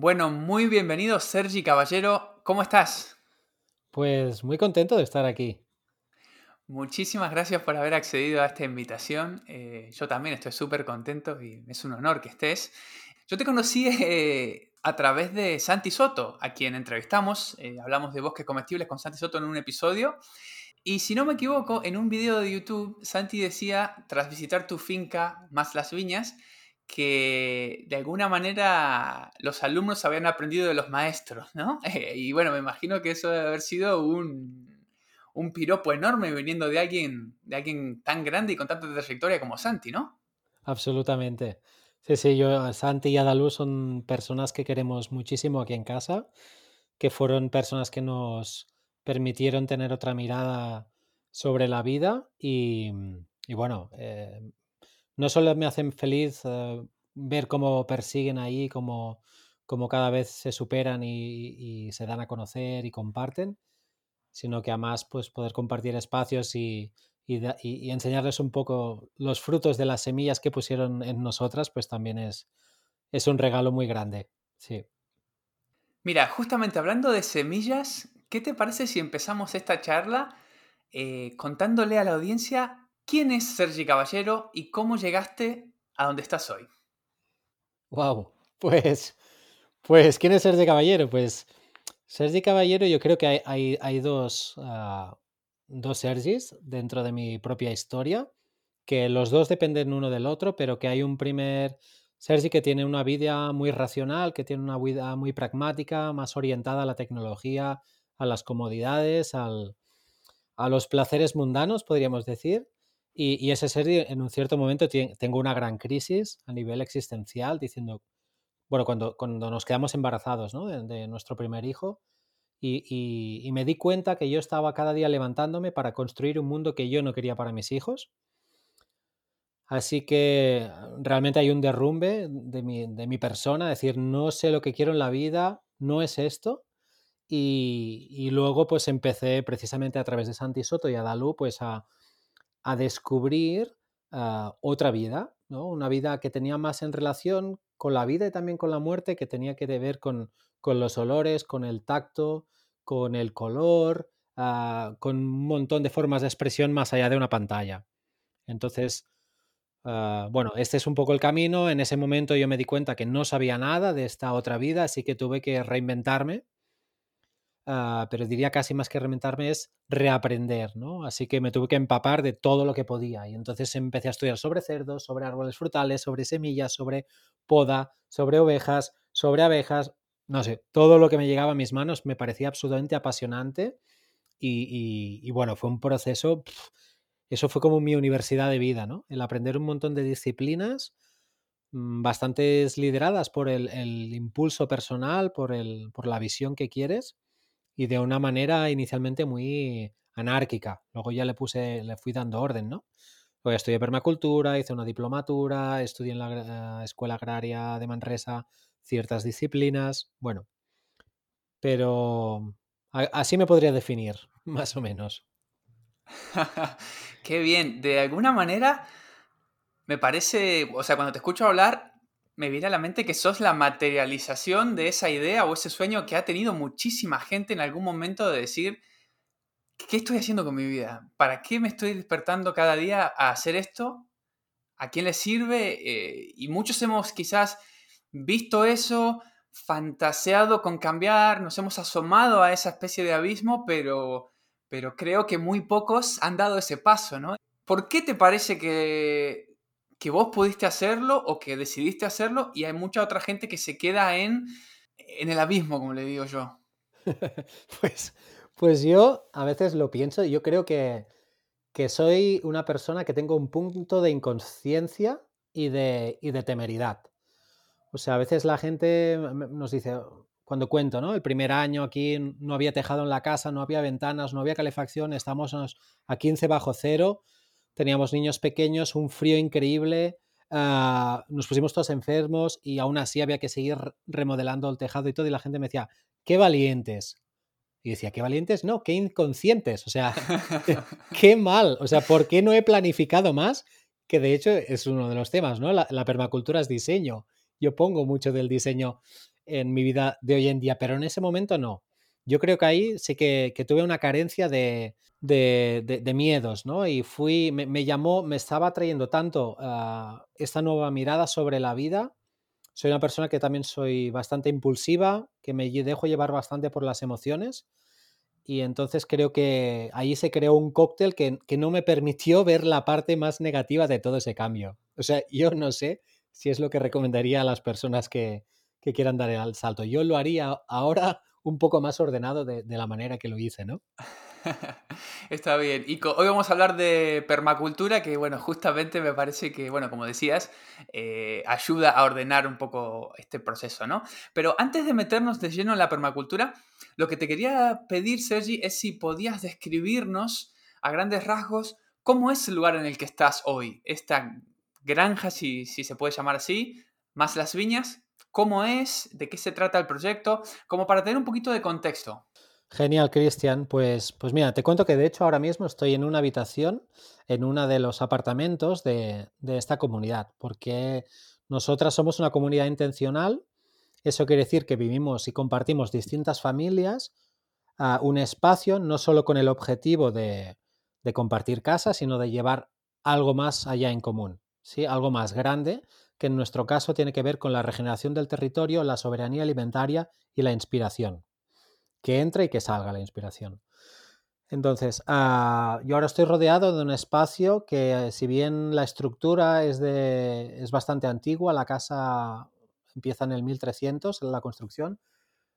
Bueno, muy bienvenido Sergi Caballero. ¿Cómo estás? Pues muy contento de estar aquí. Muchísimas gracias por haber accedido a esta invitación. Eh, yo también estoy súper contento y es un honor que estés. Yo te conocí eh, a través de Santi Soto, a quien entrevistamos. Eh, hablamos de bosques comestibles con Santi Soto en un episodio. Y si no me equivoco, en un video de YouTube, Santi decía, tras visitar tu finca más las viñas, que de alguna manera los alumnos habían aprendido de los maestros, ¿no? y bueno, me imagino que eso debe haber sido un, un piropo enorme viniendo de alguien, de alguien tan grande y con tanta trayectoria como Santi, ¿no? Absolutamente. Sí, sí, yo, Santi y Adalú son personas que queremos muchísimo aquí en casa, que fueron personas que nos permitieron tener otra mirada sobre la vida y, y bueno, eh, no solo me hacen feliz eh, ver cómo persiguen ahí, cómo, cómo, cada vez se superan y, se dan a conocer y comparten, sino que además pues poder compartir espacios y, y, enseñarles un poco los frutos de las semillas que pusieron en nosotras, pues también es, es un regalo muy grande. Sí. Mira, justamente hablando de semillas, ¿qué te parece si empezamos esta charla eh, contándole a la audiencia ¿Quién es Sergi Caballero y cómo llegaste a donde estás hoy? Wow, pues, pues ¿quién es Sergi Caballero? Pues Sergi Caballero, yo creo que hay, hay, dos, uh, dos Sergis dentro de mi propia historia, que los dos dependen uno del otro, pero que hay un primer Sergi que tiene una vida muy racional, que tiene una vida muy pragmática, más orientada a la tecnología, a las comodidades, al, a los placeres mundanos, podríamos decir. Y, ese ser, en un cierto momento, tengo una gran crisis a nivel existencial, diciendo, bueno, cuando, cuando nos quedamos embarazados ¿no? de, nuestro primer hijo, y, y, me di cuenta que yo estaba cada día levantándome para construir un mundo que yo no quería para mis hijos. Así que realmente hay un derrumbe de mi, de mi persona, decir, no sé lo que quiero en la vida, no es esto. Y, y, luego pues empecé precisamente a través de Santi Soto y Adalú pues a, a descubrir ah, otra vida, ¿no? una vida que tenía más en relación con la vida y también con la muerte, que tenía que ver con, con los olores, con el tacto, con el color, ah, con un montón de formas de expresión más allá de una pantalla. Entonces, ah, bueno, este es un poco el camino. En ese momento yo me di cuenta que no sabía nada de esta otra vida, así que tuve que reinventarme Ah, pero diría casi más que reinventarme es reaprender, ¿no? Así que me tuve que empapar de todo lo que podía y entonces empecé a estudiar sobre cerdos, sobre árboles frutales, sobre semillas, sobre poda, sobre ovejas, sobre abejas, no sé, todo lo que me llegaba a mis manos me parecía absolutamente apasionante y, bueno, fue un proceso, eso fue como mi universidad de vida, ¿no? El aprender un montón de disciplinas mm, bastantes lideradas por el, impulso personal, por, el, por la visión que quieres y de una manera inicialmente muy anárquica. Luego ya le puse, le fui dando orden, ¿no? Luego estudié permacultura, hice una diplomatura, estudié en la Escuela Agraria de Manresa ciertas disciplinas, bueno, pero así me podría definir, más o menos. Qué bien, de alguna manera me parece, o sea, cuando te escucho hablar, me viene a la mente que sos la materialización de esa idea o ese sueño que ha tenido muchísima gente en algún momento de decir, ¿qué estoy haciendo con mi vida? ¿Para qué me estoy despertando cada día a hacer esto? ¿A quién le sirve? Eh, y muchos hemos quizás visto eso, fantaseado con cambiar, nos hemos asomado a esa especie de abismo, pero, pero creo que muy pocos han dado ese paso, ¿no? ¿Por qué te parece que que vos pudiste hacerlo o que decidiste hacerlo y hay mucha otra gente que se queda en, en el abismo, como le digo yo. pues, pues yo a veces lo pienso yo creo que, que soy una persona que tengo un punto de inconsciencia y de, y de temeridad. O sea, a veces la gente nos dice, cuando cuento, ¿no? El primer año aquí no había tejado en la casa, no había ventanas, no había calefacción, estamos a 15 bajo cero, teníamos niños pequeños, un frío increíble, ah, nos pusimos todos enfermos y aún así había que seguir remodelando el tejado y todo, y la gente me decía, qué valientes. Y decía, qué valientes, no, qué inconscientes, o sea, qué mal, o sea, ¿por qué no he planificado más? Que de hecho es uno de los temas, ¿no? la permacultura es diseño. Yo pongo mucho del diseño en mi vida de hoy en día, pero en ese momento no. Yo creo que ahí sí que, tuve una carencia de, miedos, ¿no? Y fui, me, llamó, me estaba trayendo tanto ah, esta nueva mirada sobre la vida. Soy una persona que también soy bastante impulsiva, que me dejo llevar bastante por las emociones. Y entonces creo que ahí se creó un cóctel que, que no me permitió ver la parte más negativa de todo ese cambio. O sea, yo no sé si es lo que recomendaría a las personas que, que quieran dar el salto. Yo lo haría ahora un poco más ordenado de, la manera que lo hice, ¿no? Está bien. Y hoy vamos a hablar de permacultura, que bueno, justamente me parece que, bueno, como decías, eh, ayuda a ordenar un poco este proceso, ¿no? Pero antes de meternos de lleno en la permacultura, lo que te quería pedir, Sergi, es si podías describirnos a grandes rasgos cómo es el lugar en el que estás hoy, esta granja, si, si se puede llamar así, más las viñas, cómo es, de qué se trata el proyecto, como para tener un poquito de contexto. Genial, Cristian. Pues, pues mira, te cuento que de hecho ahora mismo estoy en una habitación, en uno de los apartamentos de, esta comunidad, porque nosotras somos una comunidad intencional. Eso quiere decir que vivimos y compartimos distintas familias, a un espacio no solo con el objetivo de, de compartir casa, sino de llevar algo más allá en común, ¿sí? algo más grande que en nuestro caso tiene que ver con la regeneración del territorio, la soberanía alimentaria y la inspiración. Que entre y que salga la inspiración. Entonces, ah, yo ahora estoy rodeado de un espacio que, si bien la estructura es, de, es bastante antigua, la casa empieza en el 1300, en la construcción,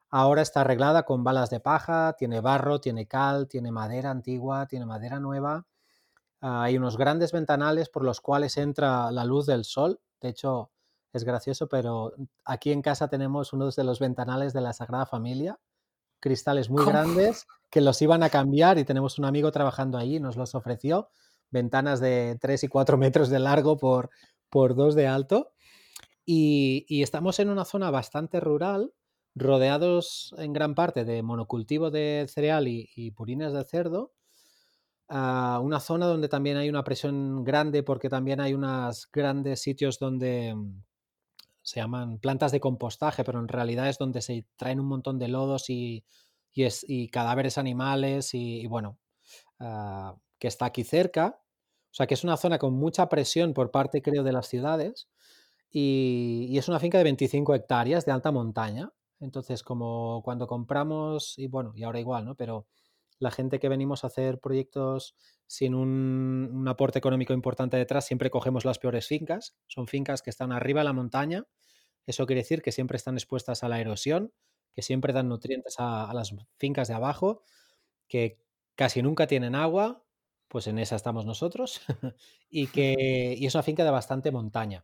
ahora está arreglada con balas de paja, tiene barro, tiene cal, tiene madera antigua, tiene madera nueva. Ah, hay unos grandes ventanales por los cuales entra la luz del sol de hecho, es gracioso, pero aquí en casa tenemos uno de los ventanales de la Sagrada Familia, cristales muy grandes que los iban a cambiar y tenemos un amigo trabajando ahí, nos los ofreció, ventanas de 3 y 4 metros de largo por, por 2 de alto. Y, estamos en una zona bastante rural, rodeados en gran parte de monocultivo de cereal y, y purines de cerdo, una zona donde también hay una presión grande porque también hay unos grandes sitios donde mm, se llaman plantas de compostaje, pero en realidad es donde se traen un montón de lodos y, cadáveres animales y, bueno, ah, que está aquí cerca. O sea que es una zona con mucha presión por parte, creo, de las ciudades y, y es una finca de 25 hectáreas de alta montaña. Entonces, como cuando compramos, y bueno, y ahora igual, ¿no? Pero la gente que venimos a hacer proyectos sin un, aporte económico importante detrás, siempre cogemos las peores fincas. Son fincas que están arriba de la montaña. Eso quiere decir que siempre están expuestas a la erosión, que siempre dan nutrientes a, las fincas de abajo, que casi nunca tienen agua, pues en esa estamos nosotros, y que y es una finca de bastante montaña,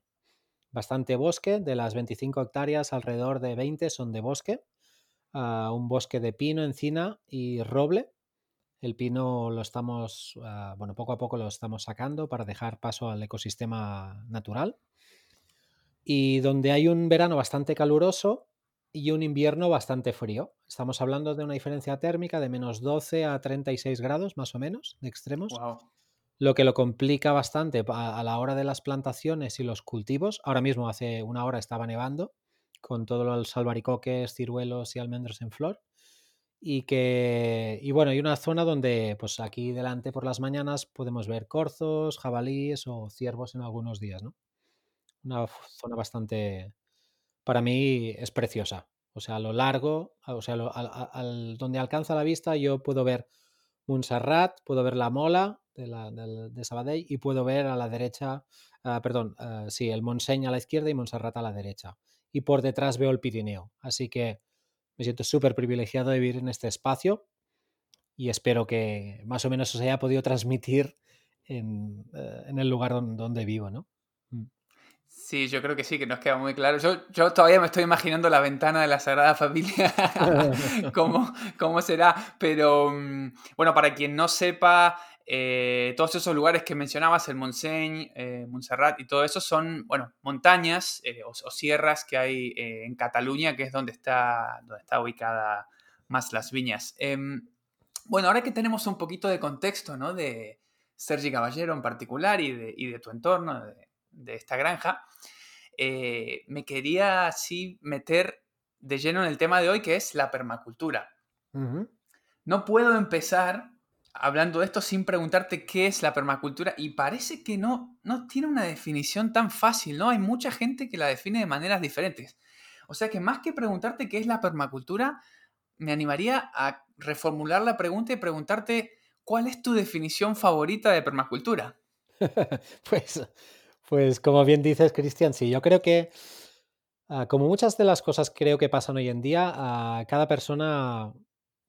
bastante bosque, de las 25 hectáreas, alrededor de 20 son de bosque, ah, un bosque de pino, encina y roble, el pino lo estamos, ah, bueno, poco a poco lo estamos sacando para dejar paso al ecosistema natural. Y donde hay un verano bastante caluroso y un invierno bastante frío. Estamos hablando de una diferencia térmica de menos 12 a 36 grados, más o menos, de extremos. Lo que lo complica bastante a la hora de las plantaciones y los cultivos. Ahora mismo, hace una hora, estaba nevando con todos los albaricoques, ciruelos y almendros en flor y que y bueno hay una zona donde pues aquí delante por las mañanas podemos ver corzos jabalíes o ciervos en algunos días no una zona bastante para mí es preciosa. O sea a lo largo o sea al, donde alcanza la vista yo puedo ver Montserrat puedo ver la Mola de, la, de, Sabadell y puedo ver a la derecha ah, perdón ah, sí el Montseny a la izquierda y Montserrat a la derecha. Y por detrás veo el Pirineo. Así que me siento súper privilegiado de vivir en este espacio y espero que más o menos os haya podido transmitir en, el lugar donde, vivo, ¿no? Mm. Sí, yo creo que sí, que nos queda muy claro. Yo, yo todavía me estoy imaginando la ventana de la Sagrada Familia, cómo, cómo será. Pero mm, bueno, para quien no sepa, eh, todos esos lugares que mencionabas, el Montseny, eh, Montserrat y todo eso son, bueno, montañas eh, o, sierras que hay en Cataluña, que es donde está, donde está ubicada más las viñas. Em, bueno, ahora que tenemos un poquito de contexto, ¿no? De Sergi Caballero en particular y de, tu entorno, de, esta granja, me quería así meter de lleno en el tema de hoy, que es la permacultura. No puedo empezar hablando de esto sin preguntarte qué es la permacultura y parece que no, no tiene una definición tan fácil, ¿no? Hay mucha gente que la define de maneras diferentes. O sea que más que preguntarte qué es la permacultura, me animaría a reformular la pregunta y preguntarte cuál es tu definición favorita de permacultura. pues, pues como bien dices, Cristian, sí, yo creo que ah, como muchas de las cosas creo que pasan hoy en día, a cada persona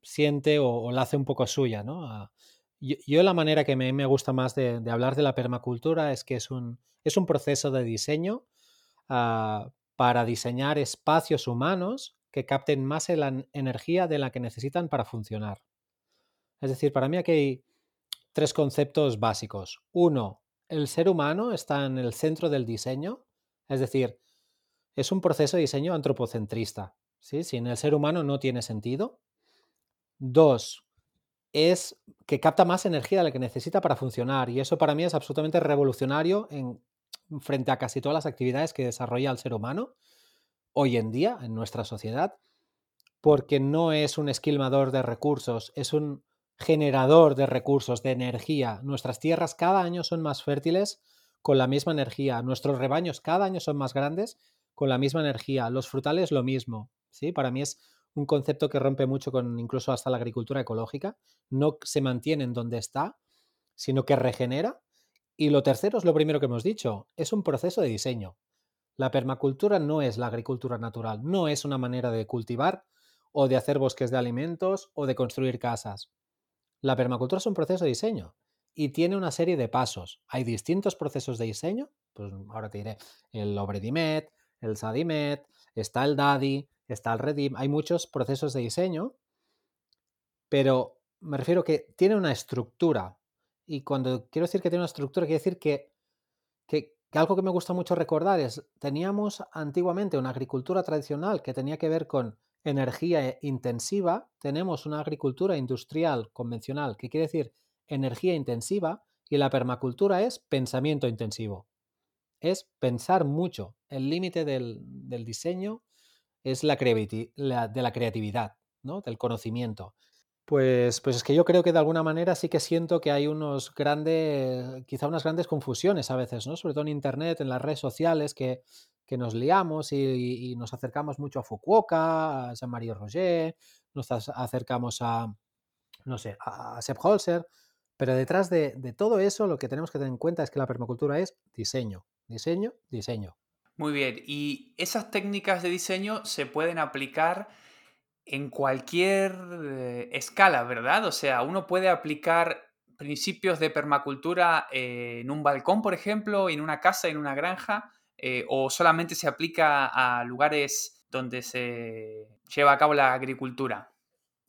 siente o, la hace un poco suya, ¿no? Ah, yo, la manera que me, me gusta más de, hablar de la permacultura es que es un, es un proceso de diseño ah, para diseñar espacios humanos que capten más la energía de la que necesitan para funcionar. Es decir, para mí aquí hay tres conceptos básicos. Uno, el ser humano está en el centro del diseño, es decir, es un proceso de diseño antropocentrista. ¿sí? Sin el ser humano no tiene sentido. Dos, es que capta más energía de la que necesita para funcionar. Y eso para mí es absolutamente revolucionario en, frente a casi todas las actividades que desarrolla el ser humano hoy en día en nuestra sociedad, porque no es un esquilmador de recursos, es un generador de recursos, de energía. Nuestras tierras cada año son más fértiles con la misma energía. Nuestros rebaños cada año son más grandes con la misma energía. Los frutales lo mismo. ¿sí? Para mí es un concepto que rompe mucho con incluso hasta la agricultura ecológica. No se mantiene en donde está, sino que regenera. Y lo tercero es lo primero que hemos dicho, es un proceso de diseño. La permacultura no es la agricultura natural, no es una manera de cultivar o de hacer bosques de alimentos o de construir casas. La permacultura es un proceso de diseño y tiene una serie de pasos. Hay distintos procesos de diseño, pues ahora te diré el Obredimet, el Sadimet, está el Dadi, está el Redim, hay muchos procesos de diseño, pero me refiero que tiene una estructura. Y cuando quiero decir que tiene una estructura, quiero decir que, que, algo que me gusta mucho recordar es, teníamos antiguamente una agricultura tradicional que tenía que ver con energía intensiva, tenemos una agricultura industrial convencional, que quiere decir energía intensiva, y la permacultura es pensamiento intensivo. Es pensar mucho. El límite del, del diseño es la, de la creatividad, ¿no? del conocimiento. Pues, pues es que yo creo que de alguna manera sí que siento que hay unos grandes, quizá unas grandes confusiones a veces, ¿no? Sobre todo en Internet, en las redes sociales, que, nos liamos y, nos acercamos mucho a Fukuoka, a Jean-Marie Roger, nos acercamos a, no sé, a Sepp Holzer, pero detrás de, de todo eso lo que tenemos que tener en cuenta es que la permacultura es diseño, diseño, diseño. Muy bien, y esas técnicas de diseño se pueden aplicar en cualquier eh, escala, ¿verdad? O sea, uno puede aplicar principios de permacultura en un balcón, por ejemplo, en una casa, en una granja, eh, o solamente se aplica a lugares donde se lleva a cabo la agricultura.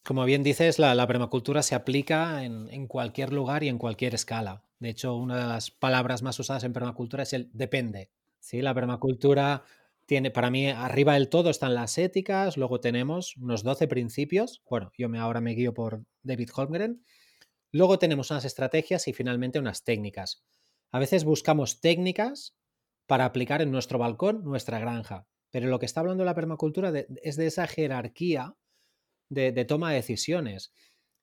Como bien dices, la, permacultura se aplica en, cualquier lugar y en cualquier escala. De hecho, una de las palabras más usadas en permacultura es el depende. Sí, la permacultura tiene, para mí, arriba del todo están las éticas, luego tenemos unos 12 principios, bueno, yo me, ahora me guío por David Holmgren, luego tenemos unas estrategias y finalmente unas técnicas. A veces buscamos técnicas para aplicar en nuestro balcón, nuestra granja, pero lo que está hablando la permacultura es de esa jerarquía de toma de decisiones.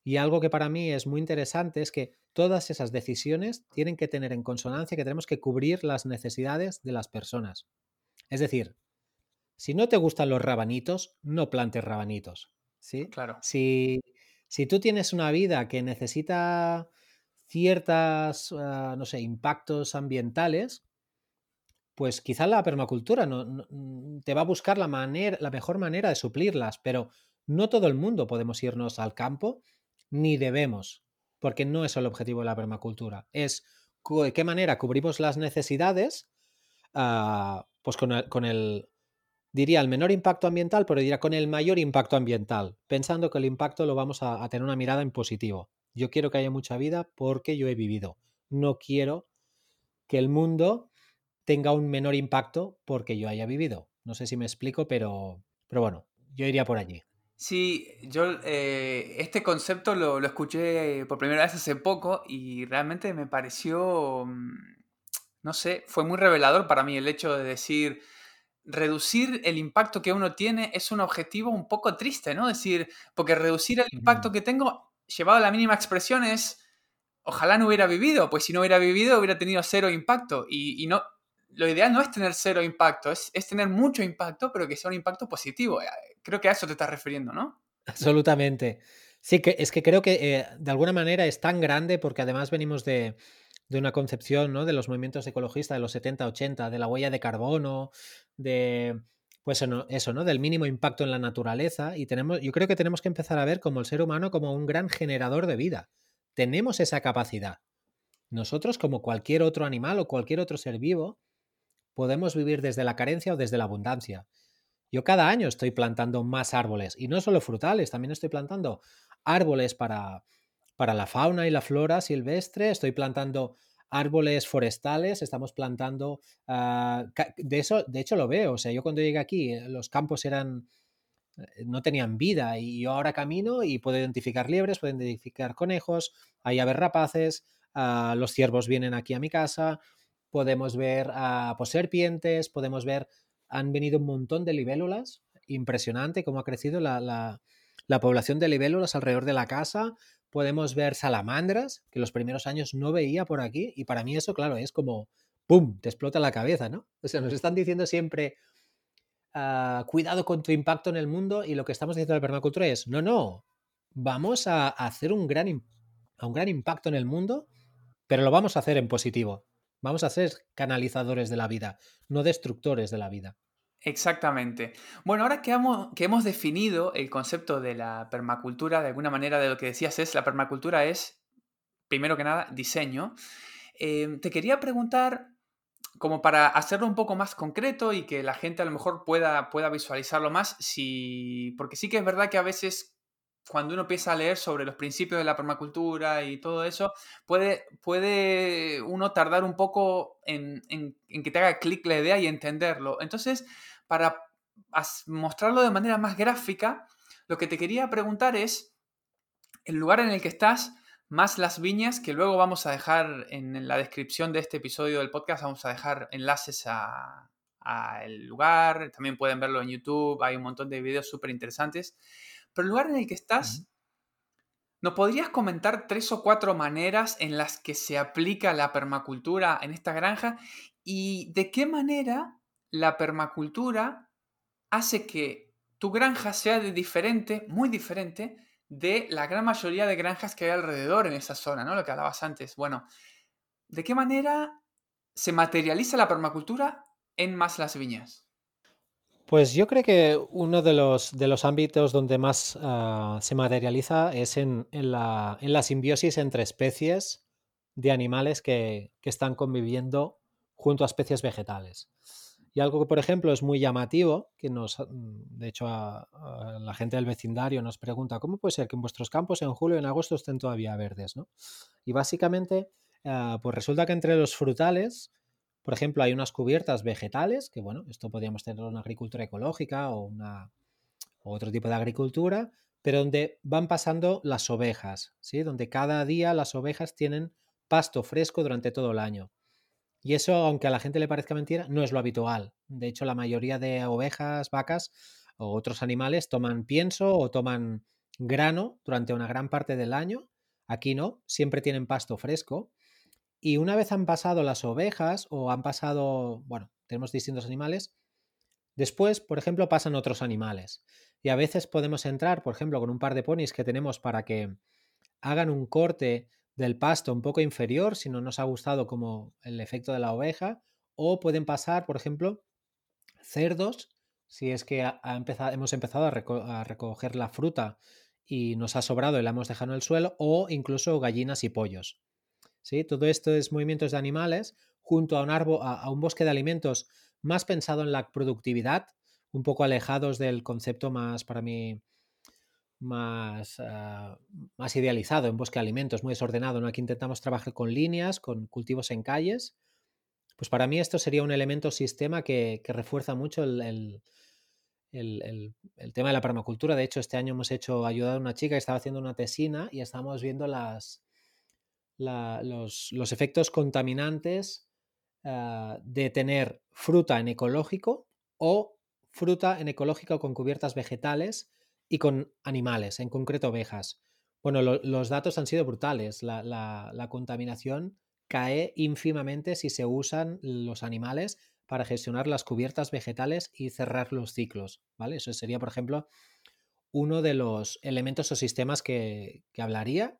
Y algo que para mí es muy interesante es que todas esas decisiones tienen que tener en consonancia que tenemos que cubrir las necesidades de las personas. Es decir, si no te gustan los rabanitos, no plantes rabanitos. ¿sí? Claro. Si, si tú tienes una vida que necesita ciertas, ah, no sé, impactos ambientales, pues quizá la permacultura no, te va a buscar la, manera, la mejor manera de suplirlas, pero no todo el mundo podemos irnos al campo ni debemos, porque no es el objetivo de la permacultura, es de qué manera cubrimos las necesidades, ah, pues con el, con el, diría el menor impacto ambiental, pero diría con el mayor impacto ambiental, pensando que el impacto lo vamos a, a tener una mirada en positivo. Yo quiero que haya mucha vida porque yo he vivido. No quiero que el mundo tenga un menor impacto porque yo haya vivido. No sé si me explico, pero, pero bueno, yo iría por allí. Sí, yo eh, este concepto lo, lo escuché por primera vez hace poco y realmente me pareció, mm, no sé, fue muy revelador para mí el hecho de decir, reducir el impacto que uno tiene es un objetivo un poco triste, ¿no? decir, porque reducir el impacto que tengo, llevado a la mínima expresión, es, ojalá no hubiera vivido, pues si no hubiera vivido hubiera tenido cero impacto y, y no, lo ideal no es tener cero impacto, es, es, tener mucho impacto, pero que sea un impacto positivo. Eh, creo que a eso te estás refiriendo, ¿no? Absolutamente. Sí, que es que creo que eh, de alguna manera es tan grande porque además venimos de, de una concepción ¿no? de los movimientos ecologistas de los 70-80, de la huella de carbono, de pues eso, ¿no? Del mínimo impacto en la naturaleza. Y tenemos, yo creo que tenemos que empezar a ver como el ser humano como un gran generador de vida. Tenemos esa capacidad. Nosotros, como cualquier otro animal o cualquier otro ser vivo, podemos vivir desde la carencia o desde la abundancia. Yo cada año estoy plantando más árboles y no solo frutales, también estoy plantando árboles para, para la fauna y la flora silvestre, estoy plantando árboles forestales, estamos plantando... Uh, de, eso, de hecho lo veo, o sea, yo cuando llegué aquí eh, los campos eran eh, no tenían vida y yo ahora camino y puedo identificar liebres, puedo identificar conejos, hay aves rapaces, uh, los ciervos vienen aquí a mi casa, podemos ver a pues, serpientes, podemos ver, han venido un montón de libélulas, impresionante cómo ha crecido la, la, la población de libélulas alrededor de la casa, podemos ver salamandras, que los primeros años no veía por aquí, y para mí eso, claro, es como, ¡pum!, te explota la cabeza, ¿no? O sea, nos están diciendo siempre, uh, cuidado con tu impacto en el mundo, y lo que estamos diciendo en la permacultura es, no, no, vamos a hacer un gran, un gran impacto en el mundo, pero lo vamos a hacer en positivo. Vamos a ser canalizadores de la vida, no destructores de la vida. Exactamente. Bueno, ahora que hemos, definido el concepto de la permacultura, de alguna manera de lo que decías es, la permacultura es, primero que nada, diseño. Eh, te quería preguntar, como para hacerlo un poco más concreto y que la gente a lo mejor pueda, pueda visualizarlo más, si, porque sí que es verdad que a veces cuando uno empieza a leer sobre los principios de la permacultura y todo eso, puede, puede uno tardar un poco en, que te haga clic la idea y entenderlo. Entonces, para mostrarlo de manera más gráfica, lo que te quería preguntar es el lugar en el que estás, más las viñas, que luego vamos a dejar en la descripción de este episodio del podcast, vamos a dejar enlaces a, el lugar, también pueden verlo en YouTube, hay un montón de videos súper interesantes. Pero el lugar en el que estás, ¿no podrías comentar tres o cuatro maneras en las que se aplica la permacultura en esta granja? ¿Y de qué manera la permacultura hace que tu granja sea de diferente, muy diferente, de la gran mayoría de granjas que hay alrededor en esa zona, ¿no? Lo que hablabas antes. Bueno, ¿de qué manera se materializa la permacultura en más las viñas? Pues yo creo que uno de los, de los ámbitos donde más ah, se materializa es en, en, la, en, la, simbiosis entre especies de animales que, que, están conviviendo junto a especies vegetales. Y algo que, por ejemplo, es muy llamativo, que nos, de hecho, a, la gente del vecindario nos pregunta, ¿cómo puede ser que en vuestros campos en julio y en agosto estén todavía verdes? ¿no? Y básicamente, uh, pues resulta que entre los frutales por ejemplo, hay unas cubiertas vegetales, que bueno, esto podríamos tener una agricultura ecológica o, otro tipo de agricultura, pero donde van pasando las ovejas, ¿sí? Donde cada día las ovejas tienen pasto fresco durante todo el año. Y eso, aunque a la gente le parezca mentira, no es lo habitual. De hecho, la mayoría de ovejas, vacas o otros animales toman pienso o toman grano durante una gran parte del año. Aquí no, siempre tienen pasto fresco. Y una vez han pasado las ovejas o han pasado, bueno, tenemos distintos animales, después, por ejemplo, pasan otros animales. Y a veces podemos entrar, por ejemplo, con un par de ponis que tenemos para que hagan un corte del pasto un poco inferior si no nos ha gustado como el efecto de la oveja. O pueden pasar, por ejemplo, cerdos, si es que hemos empezado a, a, recoger la fruta y nos ha sobrado y la hemos dejado en el suelo, o incluso gallinas y pollos. Todo esto es movimientos de animales junto a un, bosque de alimentos más pensado en la productividad, un poco alejados del concepto más, para mí, más, ah, más idealizado en bosque de alimentos, muy desordenado. ¿no? Aquí intentamos trabajar con líneas, con cultivos en calles. Pues para mí esto sería un elemento sistema que, refuerza mucho el, tema de la permacultura. De hecho, este año hemos hecho ayudar a una chica que estaba haciendo una tesina y estamos viendo las, los, efectos contaminantes ah, de tener fruta en ecológico o fruta en ecológico con cubiertas vegetales y con animales, en concreto ovejas. Bueno, los datos han sido brutales. La, contaminación cae ínfimamente si se usan los animales para gestionar las cubiertas vegetales y cerrar los ciclos. ¿vale? Eso sería, por ejemplo, uno de los elementos o sistemas que, hablaría.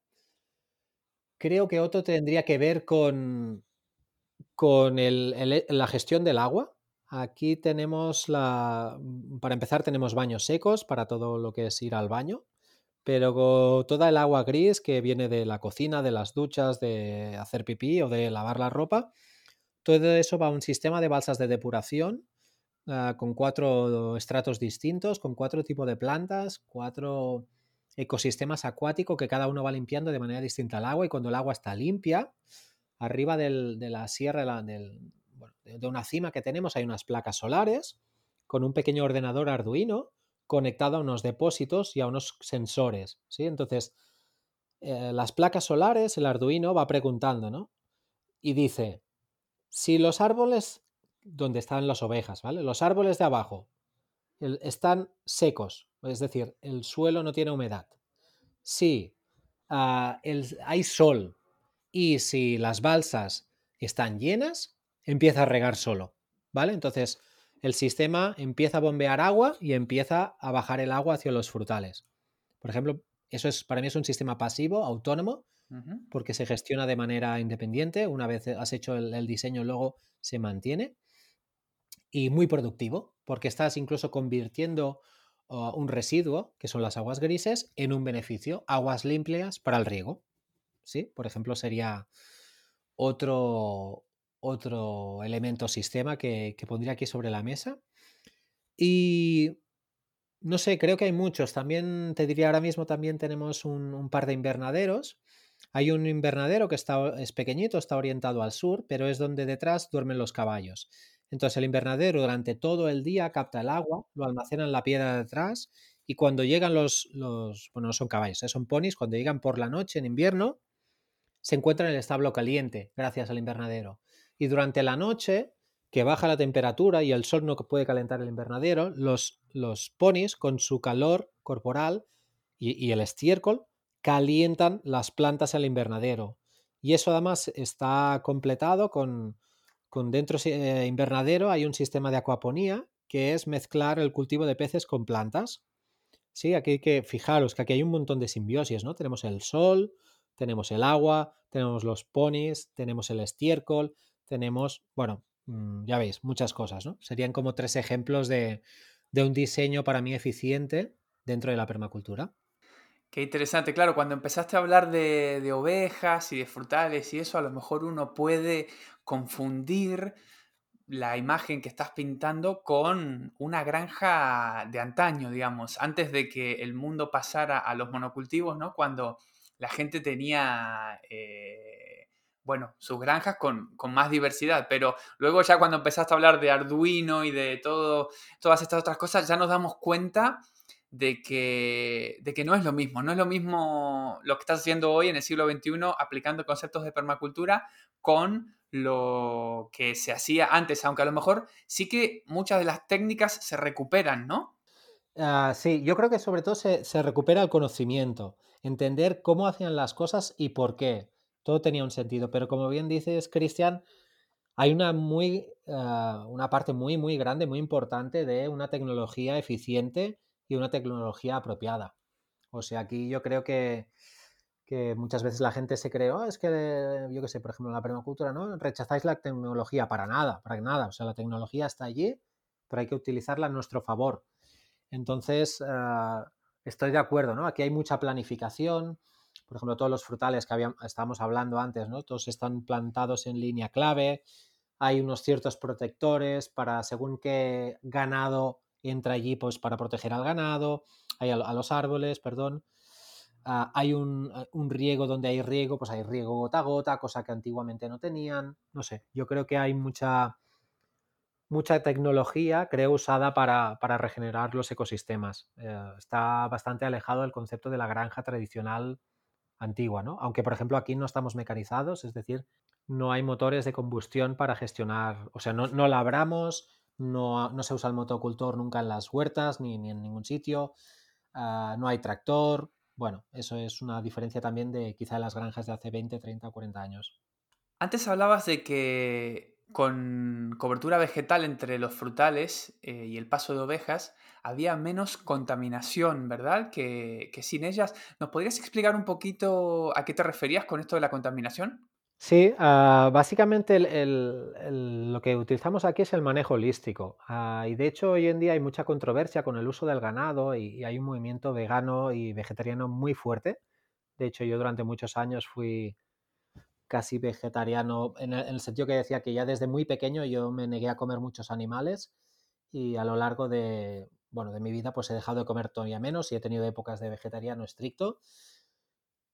Creo que otro tendría que ver con, con la gestión del agua. Aquí tenemos la, mm, para empezar tenemos baños secos para todo lo que es ir al baño, pero toda el agua gris que viene de la cocina, de las duchas, de hacer pipí o de lavar la ropa, todo eso va a un sistema de balsas de depuración ah, con cuatro estratos distintos, con cuatro tipos de plantas, cuatro ecosistemas acuáticos que cada uno va limpiando de manera distinta el agua y cuando el agua está limpia, arriba de la sierra del, de una cima que tenemos hay unas placas solares con un pequeño ordenador Arduino conectado a unos depósitos y a unos sensores, ¿sí? Entonces, eh, las placas solares, el Arduino va preguntando, ¿no? Y dice, si los árboles, donde están las ovejas, ¿vale? Los árboles de abajo están secos, es decir, el suelo no tiene humedad. Si ah, hay sol y si las balsas están llenas, empieza a regar solo, ¿vale? Entonces el sistema empieza a bombear agua y empieza a bajar el agua hacia los frutales. Por ejemplo, eso es para mí es un sistema pasivo, autónomo, porque se gestiona de manera independiente. Una vez has hecho el, diseño, luego se mantiene. Y muy productivo, porque estás incluso convirtiendo uh, un residuo, que son las aguas grises, en un beneficio, aguas limpias para el riego. ¿Sí? Por ejemplo, sería otro, otro elemento sistema que, pondría aquí sobre la mesa. Y no sé, creo que hay muchos. También te diría ahora mismo también tenemos un, par de invernaderos. Hay un invernadero que está, es pequeñito, está orientado al sur, pero es donde detrás duermen los caballos. Entonces el invernadero durante todo el día capta el agua, lo almacena en la piedra de detrás y cuando llegan los, los bueno, no son caballos, ¿eh? son ponis, cuando llegan por la noche en invierno, se encuentran en el establo caliente gracias al invernadero. Y durante la noche, que baja la temperatura y el sol no puede calentar el invernadero, los, los ponis con su calor corporal y, el estiércol calientan las plantas al invernadero. Y eso además está completado con, con dentro de eh, invernadero hay un sistema de acuaponía que es mezclar el cultivo de peces con plantas. Sí, aquí hay que fijaros que aquí hay un montón de simbiosis, ¿no? Tenemos el sol, tenemos el agua, tenemos los ponis, tenemos el estiércol, tenemos, bueno, mm, ya veis, muchas cosas, ¿no? Serían como tres ejemplos de, un diseño para mí eficiente dentro de la permacultura. Qué interesante, claro, cuando empezaste a hablar de, de, ovejas y de frutales y eso, a lo mejor uno puede confundir la imagen que estás pintando con una granja de antaño, digamos, antes de que el mundo pasara a los monocultivos, ¿no? Cuando la gente tenía eh, bueno, sus granjas con, más diversidad, pero luego ya cuando empezaste a hablar de Arduino y de todo, todas estas otras cosas, ya nos damos cuenta de que, de que no es lo mismo, no es lo mismo lo que estás haciendo hoy en el siglo XXI aplicando conceptos de permacultura con lo que se hacía antes, aunque a lo mejor sí que muchas de las técnicas se recuperan, ¿no? Ah, sí, yo creo que sobre todo se, se recupera el conocimiento, entender cómo hacían las cosas y por qué todo tenía un sentido. Pero como bien dices, Cristian, hay una, muy, ah, una parte muy, muy grande, muy importante de una tecnología eficiente y una tecnología apropiada. O sea, aquí yo creo que, muchas veces la gente se cree, oh, es que, yo qué sé, por ejemplo, en la permacultura, ¿no? Rechazáis la tecnología para nada, para nada. O sea, la tecnología está allí, pero hay que utilizarla a nuestro favor. Entonces, ah, estoy de acuerdo, ¿no? Aquí hay mucha planificación, por ejemplo, todos los frutales que habíamos, estábamos hablando antes, ¿no? Todos están plantados en línea clave, hay unos ciertos protectores para según qué ganado entra allí, pues para proteger al ganado, hay a, los árboles, perdón. Ah, hay un, un, riego donde hay riego, pues hay riego gota a gota, cosa que antiguamente no tenían. No sé, yo creo que hay mucha, mucha tecnología, creo, usada para, para regenerar los ecosistemas. Eh, está bastante alejado del concepto de la granja tradicional antigua, ¿no? Aunque, por ejemplo, aquí no estamos mecanizados, es decir, no hay motores de combustión para gestionar, o sea, no, no labramos, no, no, se usa el motocultor nunca en las huertas ni, ni en ningún sitio, uh, no hay tractor. Bueno, eso es una diferencia también de quizá las granjas de hace 20, 30 o 40 años. Antes hablabas de que con cobertura vegetal entre los frutales eh, y el paso de ovejas, había menos contaminación, ¿verdad? Que, sin ellas. ¿Nos podrías explicar un poquito a qué te referías con esto de la contaminación? Sí, uh, básicamente lo que utilizamos aquí es el manejo holístico. Uh, y de hecho hoy en día hay mucha controversia con el uso del ganado y, y, hay un movimiento vegano y vegetariano muy fuerte. De hecho yo durante muchos años fui casi vegetariano, en el, sentido que decía que ya desde muy pequeño yo me negué a comer muchos animales y a lo largo de, bueno, de mi vida pues he dejado de comer todavía menos y he tenido épocas de vegetariano estricto.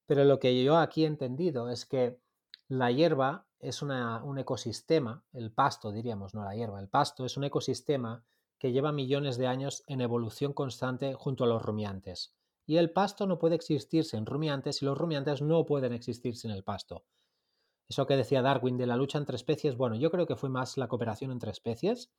Pero lo que yo aquí he entendido es que la hierba es un ecosistema, el pasto diríamos, no la hierba, el pasto es un ecosistema que lleva millones de años en evolución constante junto a los rumiantes. Y el pasto no puede existir sin rumiantes y los rumiantes no pueden existir sin el pasto. Eso que decía Darwin de la lucha entre especies, bueno, yo creo que fue más la cooperación entre especies.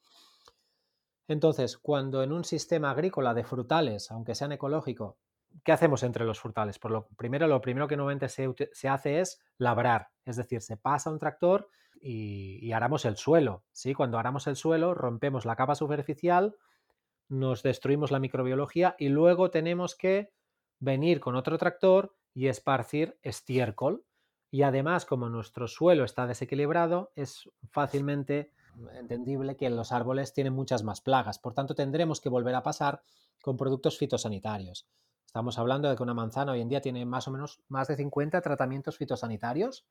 Entonces, cuando en un sistema agrícola de frutales, aunque sean ecológicos, ¿qué hacemos entre los frutales? Por lo primero, lo primero que normalmente se, hace es labrar, es decir, se pasa un tractor y, y, aramos el suelo. ¿sí? Cuando aramos el suelo, rompemos la capa superficial, nos destruimos la microbiología y luego tenemos que venir con otro tractor y esparcir estiércol y además, como nuestro suelo está desequilibrado, es fácilmente entendible que los árboles tienen muchas más plagas. Por tanto, tendremos que volver a pasar con productos fitosanitarios. Estamos hablando de que una manzana hoy en día tiene más o menos más de 50 tratamientos fitosanitarios.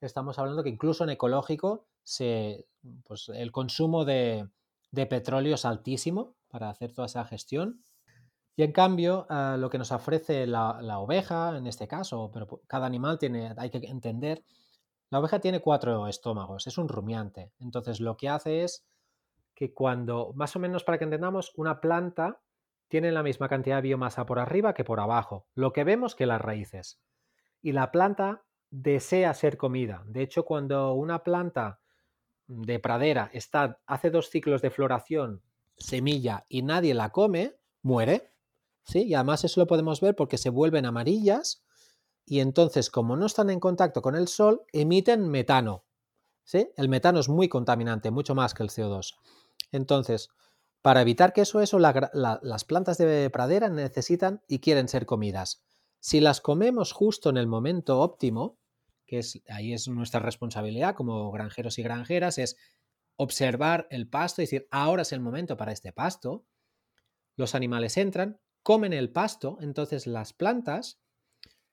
Estamos hablando que incluso en ecológico se, pues, el consumo de, de petróleo es altísimo para hacer toda esa gestión. Y en cambio, uh, lo que nos ofrece la, la, oveja, en este caso, pero cada animal tiene, hay que entender, la oveja tiene cuatro estómagos, es un rumiante. Entonces, lo que hace es que cuando, más o menos para que entendamos, una planta tiene la misma cantidad de biomasa por arriba que por abajo. Lo que vemos que las raíces. Y la planta desea ser comida. De hecho, cuando una planta de pradera está, hace dos ciclos de floración, semilla, y nadie la come, muere. ¿sí? Y además eso lo podemos ver porque se vuelven amarillas y entonces como no están en contacto con el sol, emiten metano. ¿sí? El metano es muy contaminante, mucho más que el CO2. Entonces, para evitar que eso, eso la, la, las plantas de pradera necesitan y quieren ser comidas. Si las comemos justo en el momento óptimo, que es, ahí es nuestra responsabilidad como granjeros y granjeras, es observar el pasto y decir, ahora es el momento para este pasto. Los animales entran, comen el pasto, entonces las plantas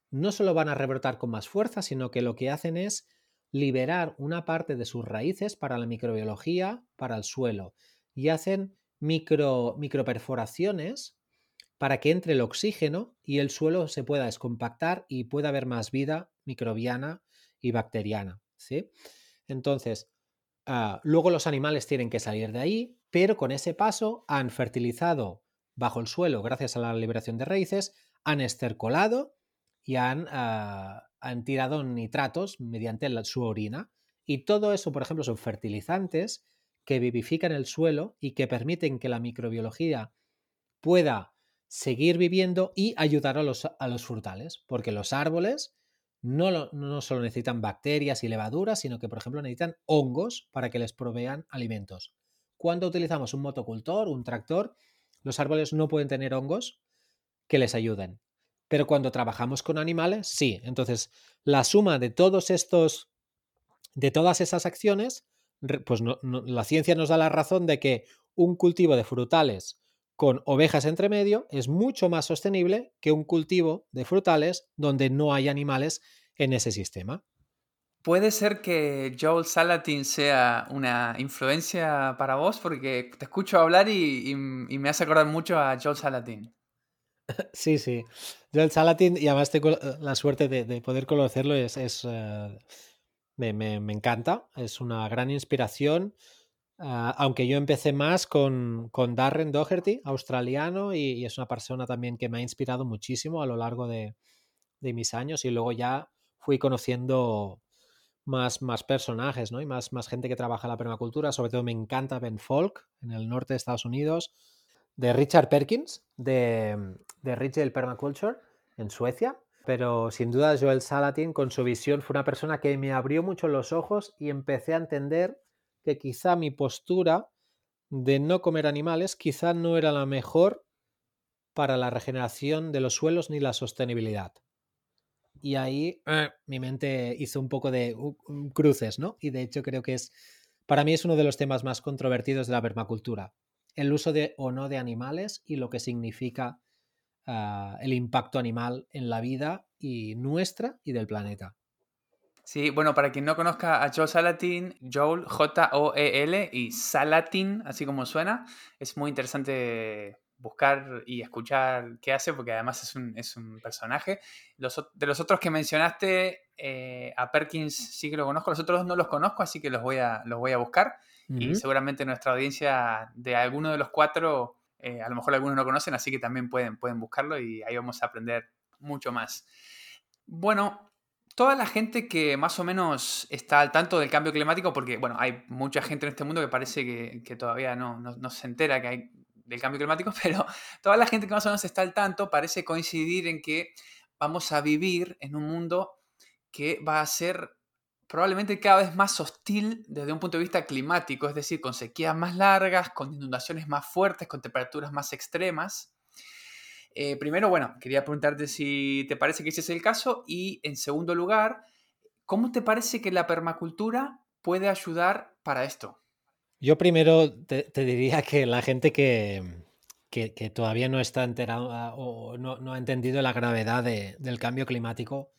no solo van a rebrotar con más fuerza, sino que lo que hacen es liberar una parte de sus raíces para la microbiología, para el suelo, y hacen micro, microperforaciones para que entre el oxígeno y el suelo se pueda descompactar y pueda haber más vida microbiana y bacteriana. ¿sí? Entonces, uh, luego los animales tienen que salir de ahí, pero con ese paso han fertilizado bajo el suelo gracias a la liberación de raíces, han estercolado y han, uh, han tirado nitratos mediante la, su orina. Y todo eso, por ejemplo, son fertilizantes que vivifican el suelo y que permiten que la microbiología pueda seguir viviendo y ayudar a los, a los frutales, porque los árboles no, no, solo necesitan bacterias y levaduras, sino que, por ejemplo, necesitan hongos para que les provean alimentos. Cuando utilizamos un motocultor, un tractor, los árboles no pueden tener hongos que les ayuden. Pero cuando trabajamos con animales, sí. Entonces, la suma de todos estos, de todas esas acciones, pues no, no, la ciencia nos da la razón de que un cultivo de frutales con ovejas entre medio es mucho más sostenible que un cultivo de frutales donde no hay animales en ese sistema. ¿Puede ser que Joel Salatin sea una influencia para vos? Porque te escucho hablar y, me hace acordar mucho a Joel Salatin. Sí, sí. Joel Salatin, y además tengo la suerte de, poder conocerlo, es, eh, me, me, encanta, es una gran inspiración. Ah, aunque yo empecé más con, con Darren Doherty, australiano, y, es una persona también que me ha inspirado muchísimo a lo largo de, mis años y luego ya fui conociendo más, más personajes ¿no? y más, más gente que trabaja en la permacultura. Sobre todo me encanta Ben Folk en el norte de Estados Unidos, de Richard Perkins, de, de Retail Permaculture en Suecia. Pero sin duda Joel Salatin con su visión fue una persona que me abrió mucho los ojos y empecé a entender que quizá mi postura de no comer animales quizá no era la mejor para la regeneración de los suelos ni la sostenibilidad. Y ahí eh. mi mente hizo un poco de cruces, ¿no? Y de hecho creo que es, para mí es uno de los temas más controvertidos de la permacultura. El uso de o no de animales y lo que significa ah, el impacto animal en la vida y nuestra y del planeta. Sí, bueno, para quien no conozca a Joel Salatin, Joel, J-O-E-L y Salatin, así como suena, es muy interesante buscar y escuchar qué hace, porque además es un, es un personaje. de los otros que mencionaste, eh, a Perkins sí que lo conozco, los otros no los conozco, así que los voy a, los voy a buscar. Y seguramente nuestra audiencia de alguno de los cuatro, eh, a lo mejor algunos no conocen, así que también pueden, pueden buscarlo y ahí vamos a aprender mucho más. Bueno, toda la gente que más o menos está al tanto del cambio climático, porque bueno, hay mucha gente en este mundo que parece que, todavía no, no, se entera que hay del cambio climático, pero toda la gente que más o menos está al tanto parece coincidir en que vamos a vivir en un mundo que va a ser probablemente cada vez más hostil desde un punto de vista climático, es decir, con sequías más largas, con inundaciones más fuertes, con temperaturas más extremas. Eh, primero, bueno, quería preguntarte si te parece que ese es el caso y en segundo lugar, ¿cómo te parece que la permacultura puede ayudar para esto? Yo primero te, diría que la gente que, todavía no está enterada o no, ha entendido la gravedad del cambio climático,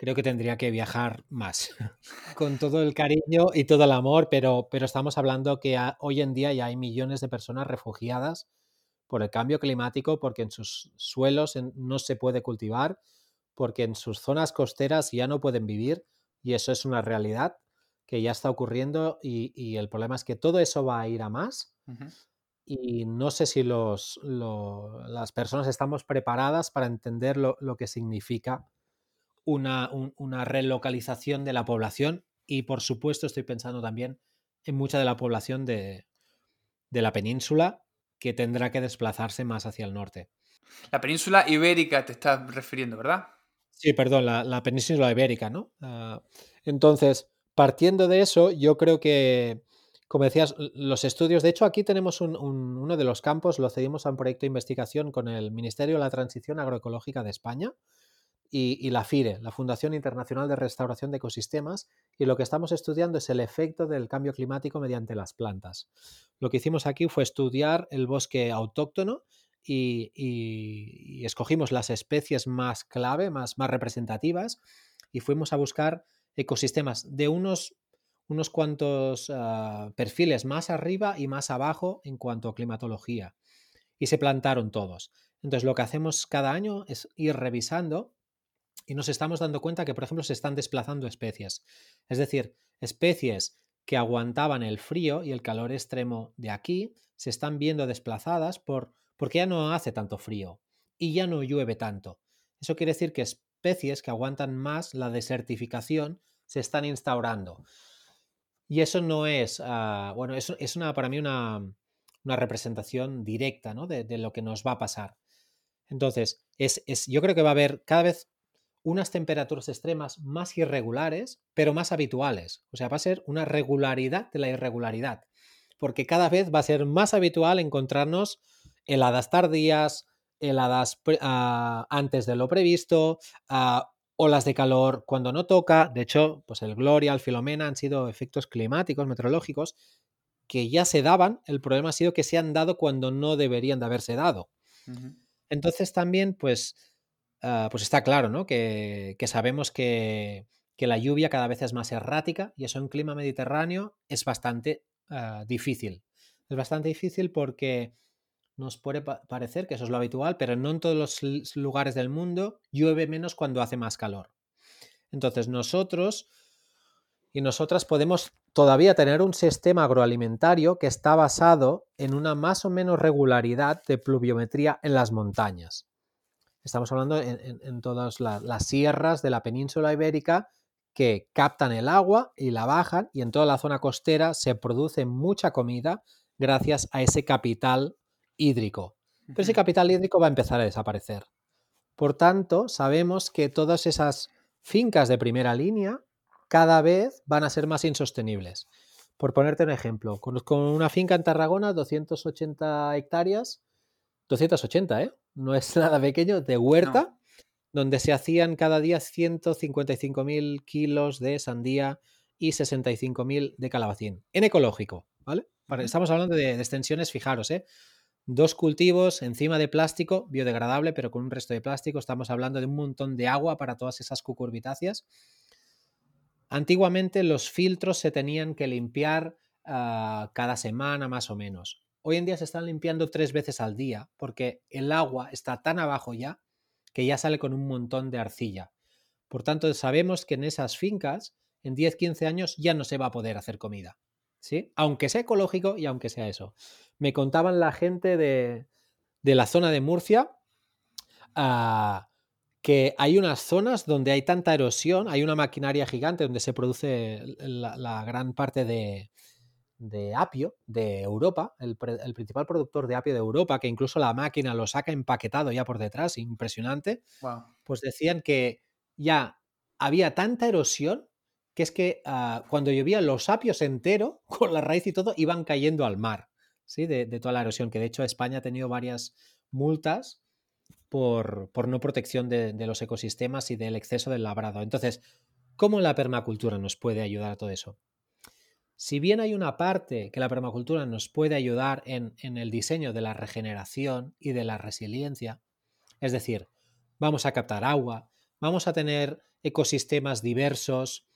creo que tendría que viajar más, con todo el cariño y todo el amor, pero, pero estamos hablando que hoy en día ya hay millones de personas refugiadas por el cambio climático, porque en sus suelos no se puede cultivar, porque en sus zonas costeras ya no pueden vivir y eso es una realidad que ya está ocurriendo y, el problema es que todo eso va a ir a más y no sé si los, las personas estamos preparadas para entender lo, que significa una, una, relocalización de la población y por supuesto estoy pensando también en mucha de la población de, de la península que tendrá que desplazarse más hacia el norte. La península ibérica te estás refiriendo, ¿verdad? Sí, perdón, la, península ibérica, ¿no? Ah, entonces, partiendo de eso, yo creo que, como decías, los estudios, de hecho aquí tenemos uno de los campos, lo cedimos a un proyecto de investigación con el Ministerio de la Transición Agroecológica de España, y, la FIRE, la Fundación Internacional de Restauración de Ecosistemas, y lo que estamos estudiando es el efecto del cambio climático mediante las plantas. Lo que hicimos aquí fue estudiar el bosque autóctono y, escogimos las especies más clave, más, representativas, y fuimos a buscar ecosistemas de unos, unos cuantos ah, perfiles más arriba y más abajo en cuanto a climatología. Y se plantaron todos. Entonces lo que hacemos cada año es ir revisando y nos estamos dando cuenta que, por ejemplo, se están desplazando especies. Es decir, especies que aguantaban el frío y el calor extremo de aquí se están viendo desplazadas por, porque ya no hace tanto frío y ya no llueve tanto. Eso quiere decir que especies que aguantan más la desertificación se están instaurando. Y eso no es, ah, bueno, eso es una, para mí una, representación directa ¿no? de, lo que nos va a pasar. Entonces, es, es, yo creo que va a haber cada vez unas temperaturas extremas más irregulares, pero más habituales. O sea, va a ser una regularidad de la irregularidad, porque cada vez va a ser más habitual encontrarnos heladas tardías, heladas ah, antes de lo previsto, ah, olas de calor cuando no toca. De hecho, pues el Gloria, el Filomena han sido efectos climáticos, meteorológicos, que ya se daban, el problema ha sido que se han dado cuando no deberían de haberse dado. Entonces también, pues, ah, pues está claro, ¿no? Que, sabemos que, la lluvia cada vez es más errática y eso en clima mediterráneo es bastante ah, difícil. Es bastante difícil porque nos puede parecer que eso es lo habitual, pero no en todos los lugares del mundo llueve menos cuando hace más calor. Entonces nosotros y nosotras podemos todavía tener un sistema agroalimentario que está basado en una más o menos regularidad de pluviometría en las montañas. Estamos hablando en, todas las sierras de la península ibérica que captan el agua y la bajan y en toda la zona costera se produce mucha comida gracias a ese capital hídrico. Pero ese capital hídrico va a empezar a desaparecer. Por tanto, sabemos que todas esas fincas de primera línea cada vez van a ser más insostenibles. Por ponerte un ejemplo, con, una finca en Tarragona, 280 hectáreas, 280, ¿eh? No es nada pequeño, de huerta, donde se hacían cada día 155.000 kilos de sandía y 65.000 de calabacín, en ecológico, ¿vale? Estamos hablando de, extensiones, fijaros, ¿eh? Dos cultivos encima de plástico, biodegradable, pero con un resto de plástico. Estamos hablando de un montón de agua para todas esas cucurbitáceas Antiguamente los filtros se tenían que limpiar ah, cada semana más o menos. Hoy en día se están limpiando tres veces al día porque el agua está tan abajo ya que ya sale con un montón de arcilla. Por tanto, sabemos que en esas fincas en 10-15 años ya no se va a poder hacer comida. ¿sí? Aunque sea ecológico y aunque sea eso. Me contaban la gente de, la zona de Murcia uh, que hay unas zonas donde hay tanta erosión, hay una maquinaria gigante donde se produce la, gran parte de, apio de Europa, el, principal productor de apio de Europa, que incluso la máquina lo saca empaquetado ya por detrás, impresionante, pues decían que ya había tanta erosión que es que ah, cuando llovía los apios entero, con la raíz y todo, iban cayendo al mar, ¿sí? De, de toda la erosión, que de hecho España ha tenido varias multas por, no protección de, los ecosistemas y del exceso del labrado. Entonces, ¿cómo la permacultura nos puede ayudar a todo eso? Si bien hay una parte que la permacultura nos puede ayudar en, el diseño de la regeneración y de la resiliencia, es decir, vamos a captar agua, vamos a tener ecosistemas diversos,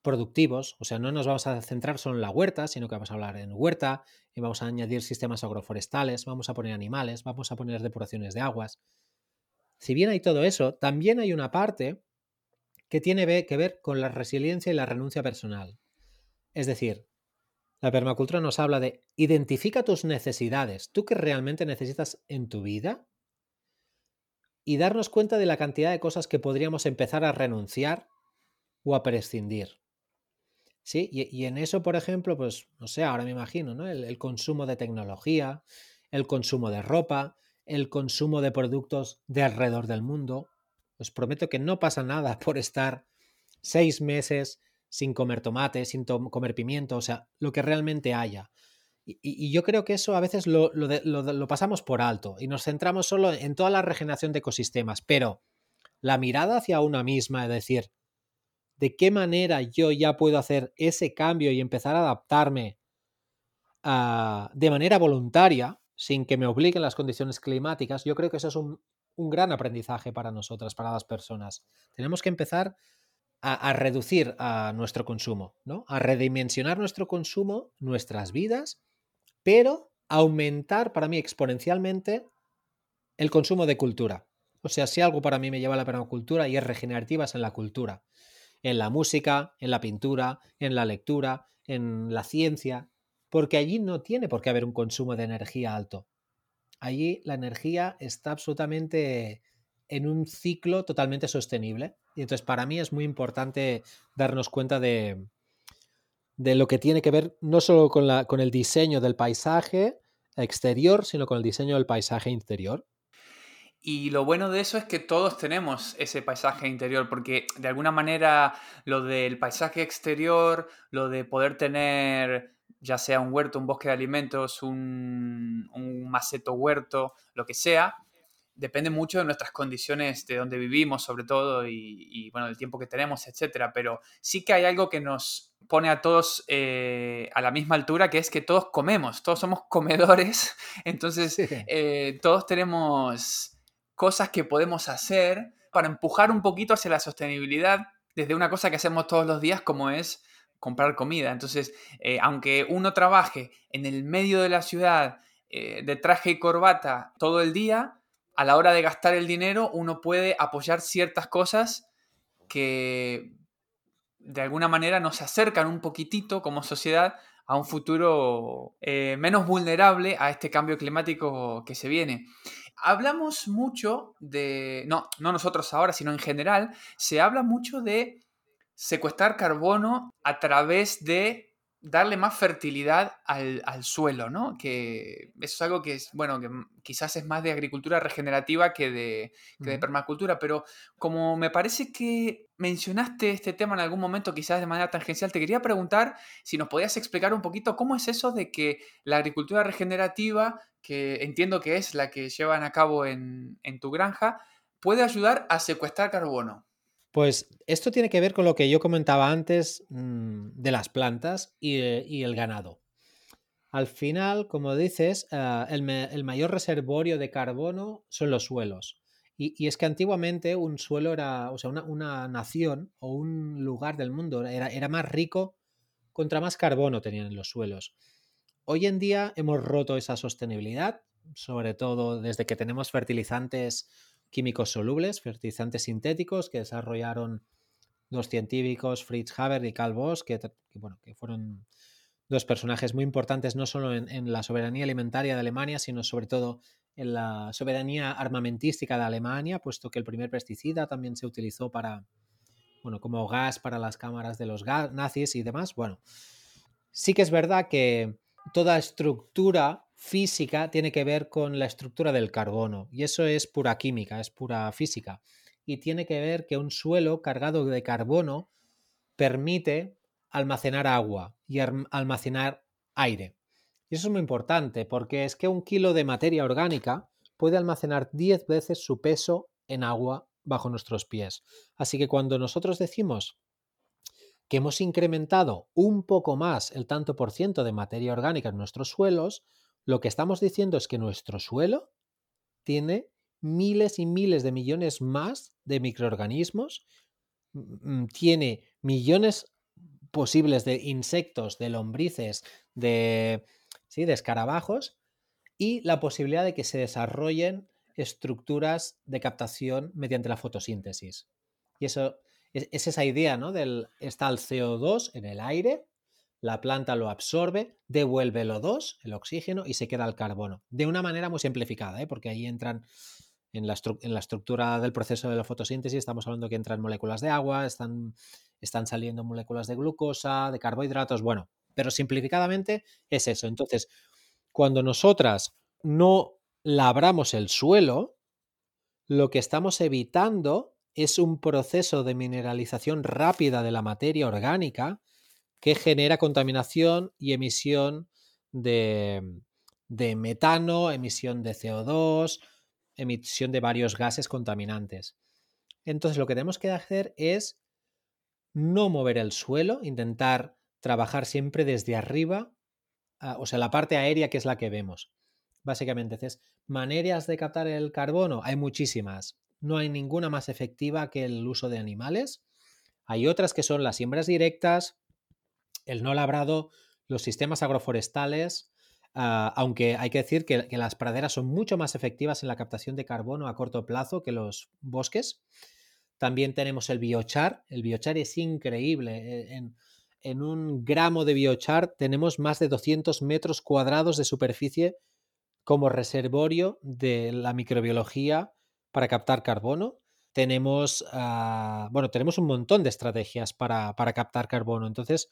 productivos, o sea, no nos vamos a centrar solo en la huerta, sino que vamos a hablar en huerta y vamos a añadir sistemas agroforestales, vamos a poner animales, vamos a poner depuraciones de aguas, si bien hay todo eso, también hay una parte que tiene que ver con la resiliencia y la renuncia personal. Es decir, la permacultura nos habla de identifica tus necesidades, tú que realmente necesitas en tu vida, y darnos cuenta de la cantidad de cosas que podríamos empezar a renunciar o a prescindir. ¿Sí? Y, en eso, por ejemplo, pues, no sé, ahora me imagino, ¿no? el consumo de tecnología, el consumo de ropa, el consumo de productos de alrededor del mundo. Os prometo que no pasa nada por estar seis meses sin comer tomate, sin comer pimiento, o sea, lo que realmente haya. Y, yo creo que eso a veces lo, pasamos por alto y nos centramos solo en toda la regeneración de ecosistemas, pero la mirada hacia una misma, es decir, de qué manera yo ya puedo hacer ese cambio y empezar a adaptarme de manera voluntaria, sin que me obliguen las condiciones climáticas, yo creo que eso es un, gran aprendizaje para nosotras, para las personas. Tenemos que empezar a, reducir a nuestro consumo, ¿no? A redimensionar nuestro consumo, nuestras vidas, pero aumentar para mí exponencialmente el consumo de cultura. O sea, si algo para mí me lleva a la permacultura y es regenerativas en la cultura, en la música, en la pintura, en la lectura, en la ciencia, porque allí no tiene por qué haber un consumo de energía alto. Allí la energía está absolutamente en un ciclo totalmente sostenible. Y entonces para mí es muy importante darnos cuenta de, de lo que tiene que ver no solo con, la, con el diseño del paisaje exterior, sino con el diseño del paisaje interior. Y lo bueno de eso es que todos tenemos ese paisaje interior, porque de alguna manera lo del paisaje exterior, lo de poder tener ya sea un huerto, un bosque de alimentos, un, un maceto huerto, lo que sea, depende mucho de nuestras condiciones, de donde vivimos sobre todo y, bueno, del tiempo que tenemos, etcétera. Pero sí que hay algo que nos pone a todos eh, a la misma altura, que es que todos comemos, todos somos comedores, entonces eh, todos tenemos cosas que podemos hacer para empujar un poquito hacia la sostenibilidad desde una cosa que hacemos todos los días como es comprar comida. Entonces, eh, aunque uno trabaje en el medio de la ciudad de traje y corbata todo el día, a la hora de gastar el dinero uno puede apoyar ciertas cosas que de alguna manera nos acercan un poquitito como sociedad a un futuro eh, menos vulnerable a este cambio climático que se viene. Hablamos mucho de, no, no nosotros ahora, sino en general, se habla mucho de secuestrar carbono a través de darle más fertilidad al, suelo, ¿no? Que eso es algo que es, bueno, que quizás es más de agricultura regenerativa que de, de permacultura, pero como me parece que mencionaste este tema en algún momento, quizás de manera tangencial, te quería preguntar si nos podías explicar un poquito cómo es eso de que la agricultura regenerativa, que entiendo que es la que llevan a cabo en, en tu granja, puede ayudar a secuestrar carbono. Pues esto tiene que ver con lo que yo comentaba antes mm, de las plantas eh, y, el ganado. Al final, como dices, ah, el, mayor reservorio de carbono son los suelos. Y, es que antiguamente un suelo era, o sea, una, nación o un lugar del mundo era, era, más rico contra más carbono tenían los suelos. Hoy en día hemos roto esa sostenibilidad, sobre todo desde que tenemos fertilizantes químicos solubles, fertilizantes sintéticos que desarrollaron dos científicos, Fritz Haber y Carl Bosch, que, bueno, que fueron dos personajes muy importantes no solo en, la soberanía alimentaria de Alemania, sino sobre todo en la soberanía armamentística de Alemania, puesto que el primer pesticida también se utilizó para, bueno, como gas para las cámaras de los nazis y demás. Bueno, sí que es verdad que toda estructura física tiene que ver con la estructura del carbono y eso es pura química, es pura física y tiene que ver que un suelo cargado de carbono permite almacenar agua y almacenar aire. Y eso es muy importante porque es que un kilo de materia orgánica puede almacenar 10 veces su peso en agua bajo nuestros pies. Así que cuando nosotros decimos que hemos incrementado un poco más el tanto por ciento de materia orgánica en nuestros suelos, lo que estamos diciendo es que nuestro suelo tiene miles y miles de millones más de microorganismos, mm, tiene millones posibles de insectos, de lombrices, de, de escarabajos y la posibilidad de que se desarrollen estructuras de captación mediante la fotosíntesis. Y eso es, es esa idea, ¿no? Del, está el CO2 en el aire la planta lo absorbe, devuelve el O2, el oxígeno, y se queda el carbono. De una manera muy simplificada, ¿eh? porque ahí entran en la, estructura del proceso de la fotosíntesis, estamos hablando que entran moléculas de agua, están, están saliendo moléculas de glucosa, de carbohidratos, bueno, pero simplificadamente es eso. Entonces, cuando nosotras no labramos el suelo, lo que estamos evitando es un proceso de mineralización rápida de la materia orgánica que genera contaminación y emisión de, metano, emisión de CO2, emisión de varios gases contaminantes. Entonces lo que tenemos que hacer es no mover el suelo, intentar trabajar siempre desde arriba, ah, o sea, la parte aérea que es la que vemos. Básicamente, entonces, maneras de captar el carbono hay muchísimas. No hay ninguna más efectiva que el uso de animales. Hay otras que son las siembras directas, el no labrado, los sistemas agroforestales, ah, aunque hay que decir que, las praderas son mucho más efectivas en la captación de carbono a corto plazo que los bosques. También tenemos el biochar. El biochar es increíble. E, en, un gramo de biochar tenemos más de 200 metros cuadrados de superficie como reservorio de la microbiología para captar carbono. Tenemos, ah, bueno, tenemos un montón de estrategias para, para captar carbono. Entonces,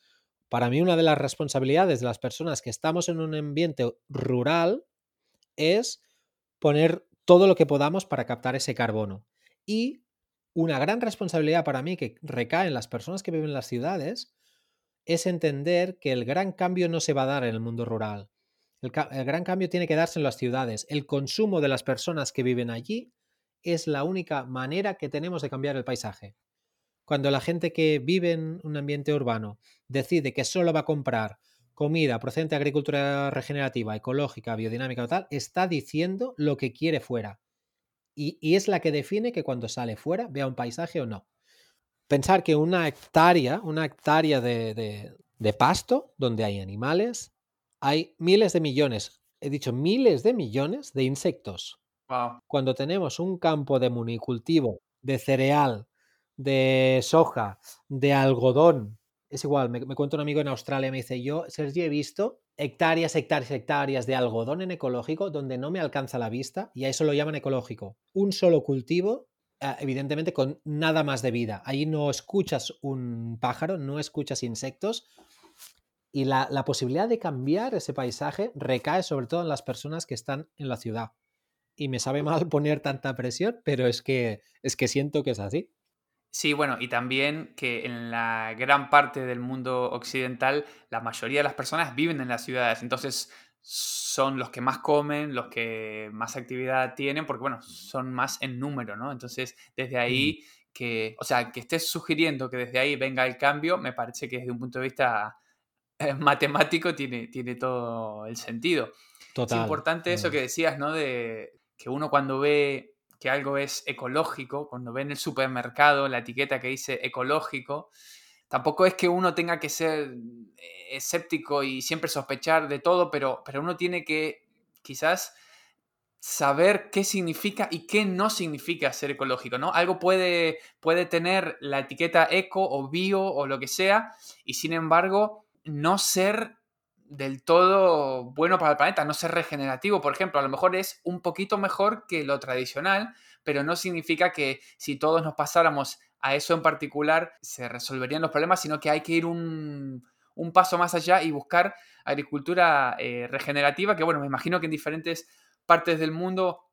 para mí una de las responsabilidades de las personas que estamos en un ambiente rural es poner todo lo que podamos para captar ese carbono. Y una gran responsabilidad para mí que recae en las personas que viven en las ciudades es entender que el gran cambio no se va a dar en el mundo rural. El, gran cambio tiene que darse en las ciudades. El consumo de las personas que viven allí es la única manera que tenemos de cambiar el paisaje. Cuando la gente que vive en un ambiente urbano decide que solo va a comprar comida procedente de agricultura regenerativa, ecológica, biodinámica o tal, está diciendo lo que quiere fuera. Y, es la que define que cuando sale fuera vea un paisaje o no. Pensar que una hectárea, una hectárea de, de pasto donde hay animales, hay miles de millones, he dicho miles de millones de insectos. Cuando tenemos un campo de municultivo, de cereal, de soja, de algodón, es igual, me, cuento un amigo en Australia, me dice, yo, Sergio, he visto hectáreas, hectáreas, hectáreas de algodón en ecológico donde no me alcanza la vista y a eso lo llaman ecológico. Un solo cultivo, ah, evidentemente con nada más de vida. Ahí no escuchas un pájaro, no escuchas insectos, y la, posibilidad de cambiar ese paisaje recae sobre todo en las personas que están en la ciudad. Y me sabe mal poner tanta presión, pero es que, es que siento que es así. Sí, bueno, y también que en la gran parte del mundo occidental la mayoría de las personas viven en las ciudades, entonces son los que más comen, los que más actividad tienen, porque bueno, son más en número, ¿no? Entonces, desde ahí que, o sea, que estés sugiriendo que desde ahí venga el cambio, me parece que desde un punto de vista matemático tiene, tiene todo el sentido. Es importante eso que decías, ¿no? De que uno cuando ve que algo es ecológico, cuando ve en el supermercado la etiqueta que dice ecológico, tampoco es que uno tenga que ser eh, escéptico y siempre sospechar de todo, pero, pero uno tiene que quizás saber qué significa y qué no significa ser ecológico, ¿no? Algo puede, puede tener la etiqueta eco o bio o lo que sea, y sin embargo no ser del todo bueno para el planeta, no ser regenerativo, por ejemplo, a lo mejor es un poquito mejor que lo tradicional, pero no significa que si todos nos pasáramos a eso en particular se resolverían los problemas, sino que hay que ir un, paso más allá y buscar agricultura eh, regenerativa, que bueno, me imagino que en diferentes partes del mundo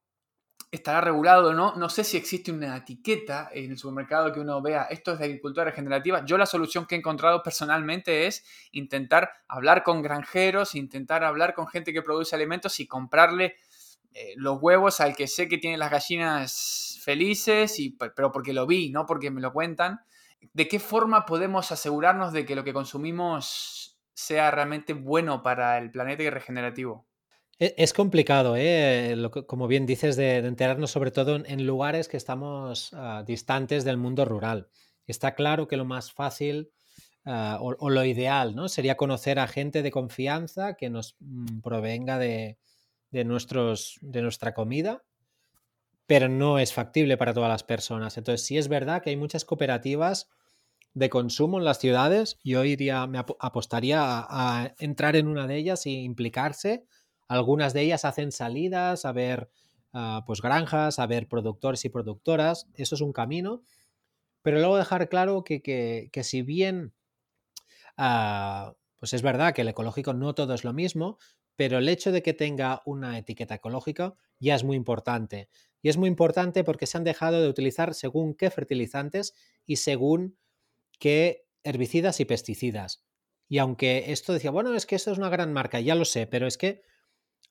estará regulado no. No sé si existe una etiqueta en el supermercado que uno vea esto es de agricultura regenerativa. Yo la solución que he encontrado personalmente es intentar hablar con granjeros, intentar hablar con gente que produce alimentos y comprarle eh, los huevos al que sé que tiene las gallinas felices, y, pero porque lo vi, no porque me lo cuentan. ¿De qué forma podemos asegurarnos de que lo que consumimos sea realmente bueno para el planeta y regenerativo? E, es complicado, ¿eh? como bien dices, de, enterarnos sobre todo en, lugares que estamos ah, distantes del mundo rural. Está claro que lo más fácil ah, o, lo ideal ¿no? sería conocer a gente de confianza que nos mm, provenga de, nuestros, de nuestra comida, pero no es factible para todas las personas. Entonces, sí es verdad que hay muchas cooperativas de consumo en las ciudades. Yo iría, me apostaría a entrar en una de ellas e implicarse algunas de ellas hacen salidas a ver ah, pues granjas, a ver productores y productoras. Eso es un camino. Pero luego dejar claro que, si bien ah, pues es verdad que el ecológico no todo es lo mismo, pero el hecho de que tenga una etiqueta ecológica ya es muy importante. Y es muy importante porque se han dejado de utilizar según qué fertilizantes y según qué herbicidas y pesticidas. Y aunque esto decía, bueno, es que esto es una gran marca, ya lo sé, pero es que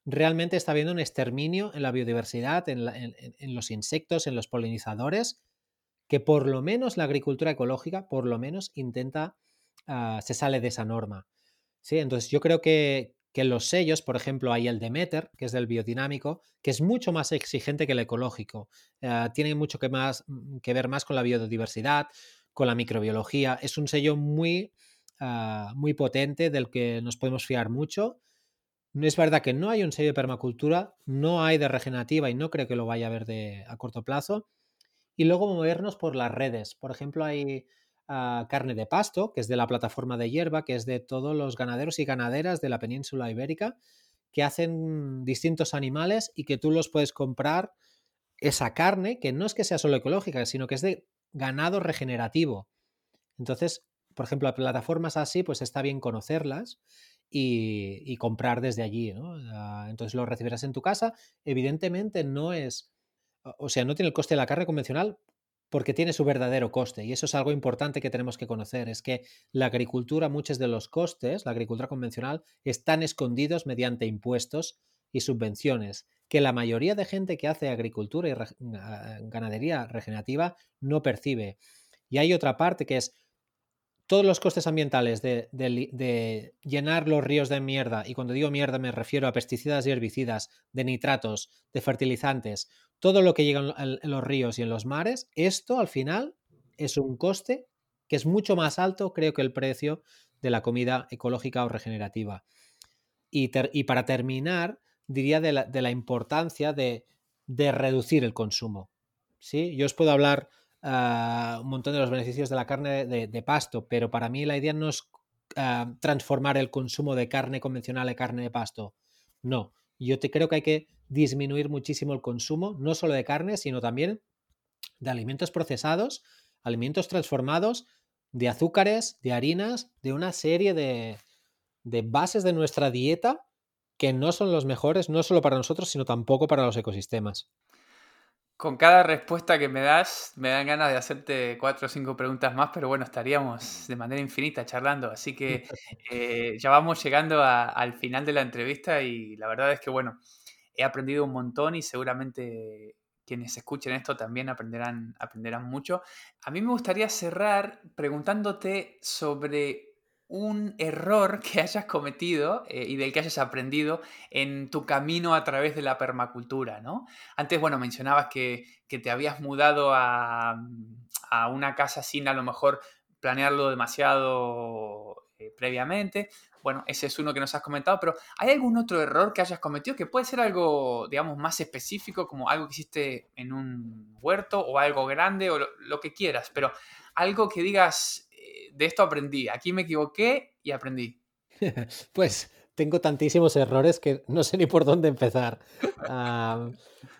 realmente está habiendo un exterminio en la biodiversidad, en, los insectos, en los polinizadores, que por lo menos la agricultura ecológica, por lo menos intenta, ah, se sale de esa norma. ¿sí? Entonces yo creo que, los sellos, por ejemplo, hay el Demeter, que es del biodinámico, que es mucho más exigente que el ecológico. Ah, tiene mucho que, más, mm, que ver más con la biodiversidad, con la microbiología. Es un sello muy, ah, muy potente del que nos podemos fiar mucho es verdad que no hay un sello de permacultura, no hay de regenerativa y no creo que lo vaya a haber de, a corto plazo. Y luego movernos por las redes. Por ejemplo, hay ah, carne de pasto, que es de la plataforma de hierba, que es de todos los ganaderos y ganaderas de la península ibérica, que hacen distintos animales y que tú los puedes comprar esa carne, que no es que sea solo ecológica, sino que es de ganado regenerativo. Entonces, por ejemplo, plataformas así, pues está bien conocerlas y, comprar desde allí. ¿no? Ah, entonces lo recibirás en tu casa. Evidentemente no es, o sea, no tiene el coste de la carne convencional porque tiene su verdadero coste. Y eso es algo importante que tenemos que conocer, es que la agricultura, muchos de los costes, la agricultura convencional, están escondidos mediante impuestos y subvenciones que la mayoría de gente que hace agricultura y ganadería regenerativa no percibe. Y hay otra parte que es todos los costes ambientales de, llenar los ríos de mierda, y cuando digo mierda me refiero a pesticidas y herbicidas, de nitratos, de fertilizantes, todo lo que llega en los ríos y en los mares, esto al final es un coste que es mucho más alto, creo que el precio de la comida ecológica o regenerativa. Y, para terminar, diría de la, importancia de, reducir el consumo. ¿sí? Yo os puedo hablar ah, un montón de los beneficios de la carne de, pasto, pero para mí la idea no es ah, transformar el consumo de carne convencional en carne de pasto. No, yo te creo que hay que disminuir muchísimo el consumo, no solo de carne, sino también de alimentos procesados, alimentos transformados, de azúcares, de harinas, de una serie de, bases de nuestra dieta que no son los mejores, no solo para nosotros, sino tampoco para los ecosistemas. Con cada respuesta que me das, me dan ganas de hacerte cuatro o cinco preguntas más, pero bueno, estaríamos de manera infinita charlando, así que eh, ya vamos llegando al final de la entrevista y la verdad es que bueno, he aprendido un montón y seguramente quienes escuchen esto también aprenderán, aprenderán mucho. A mí me gustaría cerrar preguntándote sobre un error que hayas cometido eh, y del que hayas aprendido en tu camino a través de la permacultura, ¿no? Antes, bueno, mencionabas que, te habías mudado a, a, una casa sin a lo mejor planearlo demasiado eh, previamente. Bueno, ese es uno que nos has comentado, pero ¿hay algún otro error que hayas cometido que puede ser algo, digamos, más específico, como algo que hiciste en un huerto o algo grande o lo, que quieras, pero algo que digas, de esto aprendí, aquí me equivoqué y aprendí? pues tengo tantísimos errores que no sé ni por dónde empezar.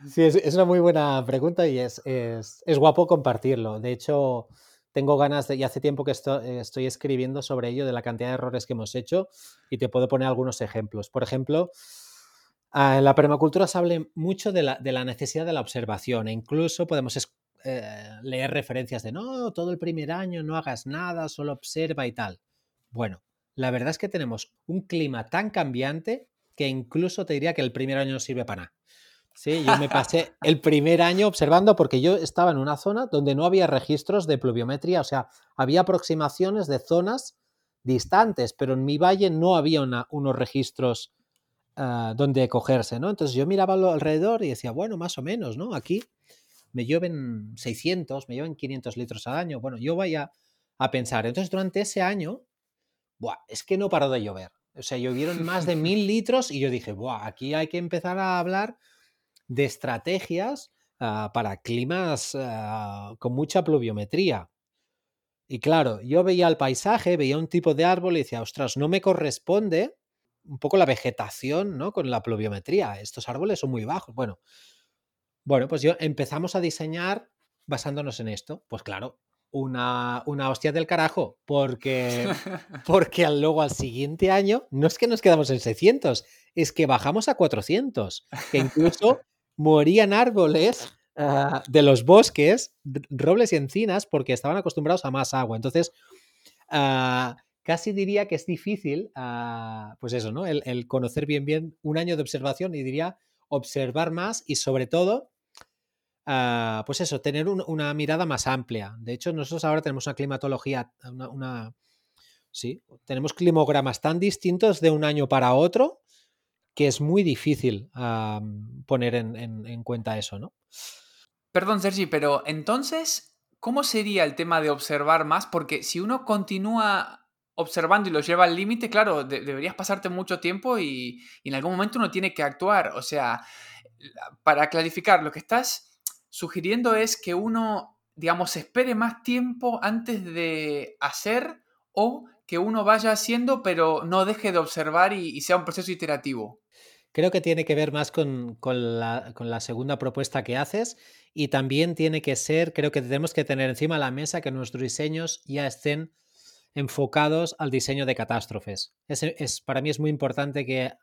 sí, es, una muy buena pregunta y es, es, es guapo compartirlo. De hecho, tengo ganas de, y hace tiempo que estoy, escribiendo sobre ello, de la cantidad de errores que hemos hecho, y te puedo poner algunos ejemplos. Por ejemplo, ah, en la permacultura se habla mucho de la, necesidad de la observación, e incluso podemos eh, leer referencias de no, todo el primer año no hagas nada, solo observa y tal. Bueno, la verdad es que tenemos un clima tan cambiante que incluso te diría que el primer año no sirve para nada. Sí, yo me pasé el primer año observando porque yo estaba en una zona donde no había registros de pluviometría, o sea, había aproximaciones de zonas distantes, pero en mi valle no había unos registros ah, donde cogerse, ¿no? Entonces yo miraba alrededor y decía, bueno, más o menos, ¿no? Aquí me llueven 600, me llueven 500 litros al año. Bueno, yo vaya a pensar. Entonces durante ese año, buah, es que no paró de llover. O sea, llovieron más de mil litros y yo dije, buah, aquí hay que empezar a hablar de estrategias ah, para climas ah, con mucha pluviometría. Y claro, yo veía el paisaje, veía un tipo de árbol y decía, ostras, no me corresponde un poco la vegetación ¿no? con la pluviometría. Estos árboles son muy bajos. Bueno, bueno, pues yo empezamos a diseñar basándonos en esto. Pues claro, una, una hostia del carajo, porque, porque luego al siguiente año no es que nos quedamos en 600, es que bajamos a 400, que incluso morían árboles ah, de los bosques, robles y encinas, porque estaban acostumbrados a más agua. Entonces, ah, casi diría que es difícil, ah, pues eso, ¿no? El, conocer bien, bien un año de observación y diría observar más y sobre todo, pues eso, tener una mirada más amplia. De hecho, nosotros ahora tenemos una climatología, una, sí, tenemos climogramas tan distintos de un año para otro que es muy difícil poner en, cuenta eso, ¿no? Perdón, Sergi, pero entonces, ¿cómo sería el tema de observar más? Porque si uno continúa observando y lo lleva al límite, claro, deberías pasarte mucho tiempo y, en algún momento uno tiene que actuar. O sea, para clarificar, lo que estás sugiriendo es que uno, digamos, espere más tiempo antes de hacer o que uno vaya haciendo, pero no deje de observar y, sea un proceso iterativo. Creo que tiene que ver más con, la, segunda propuesta que haces y también tiene que ser, creo que tenemos que tener encima de la mesa que nuestros diseños ya estén enfocados al diseño de catástrofes. Es, para mí es muy importante que,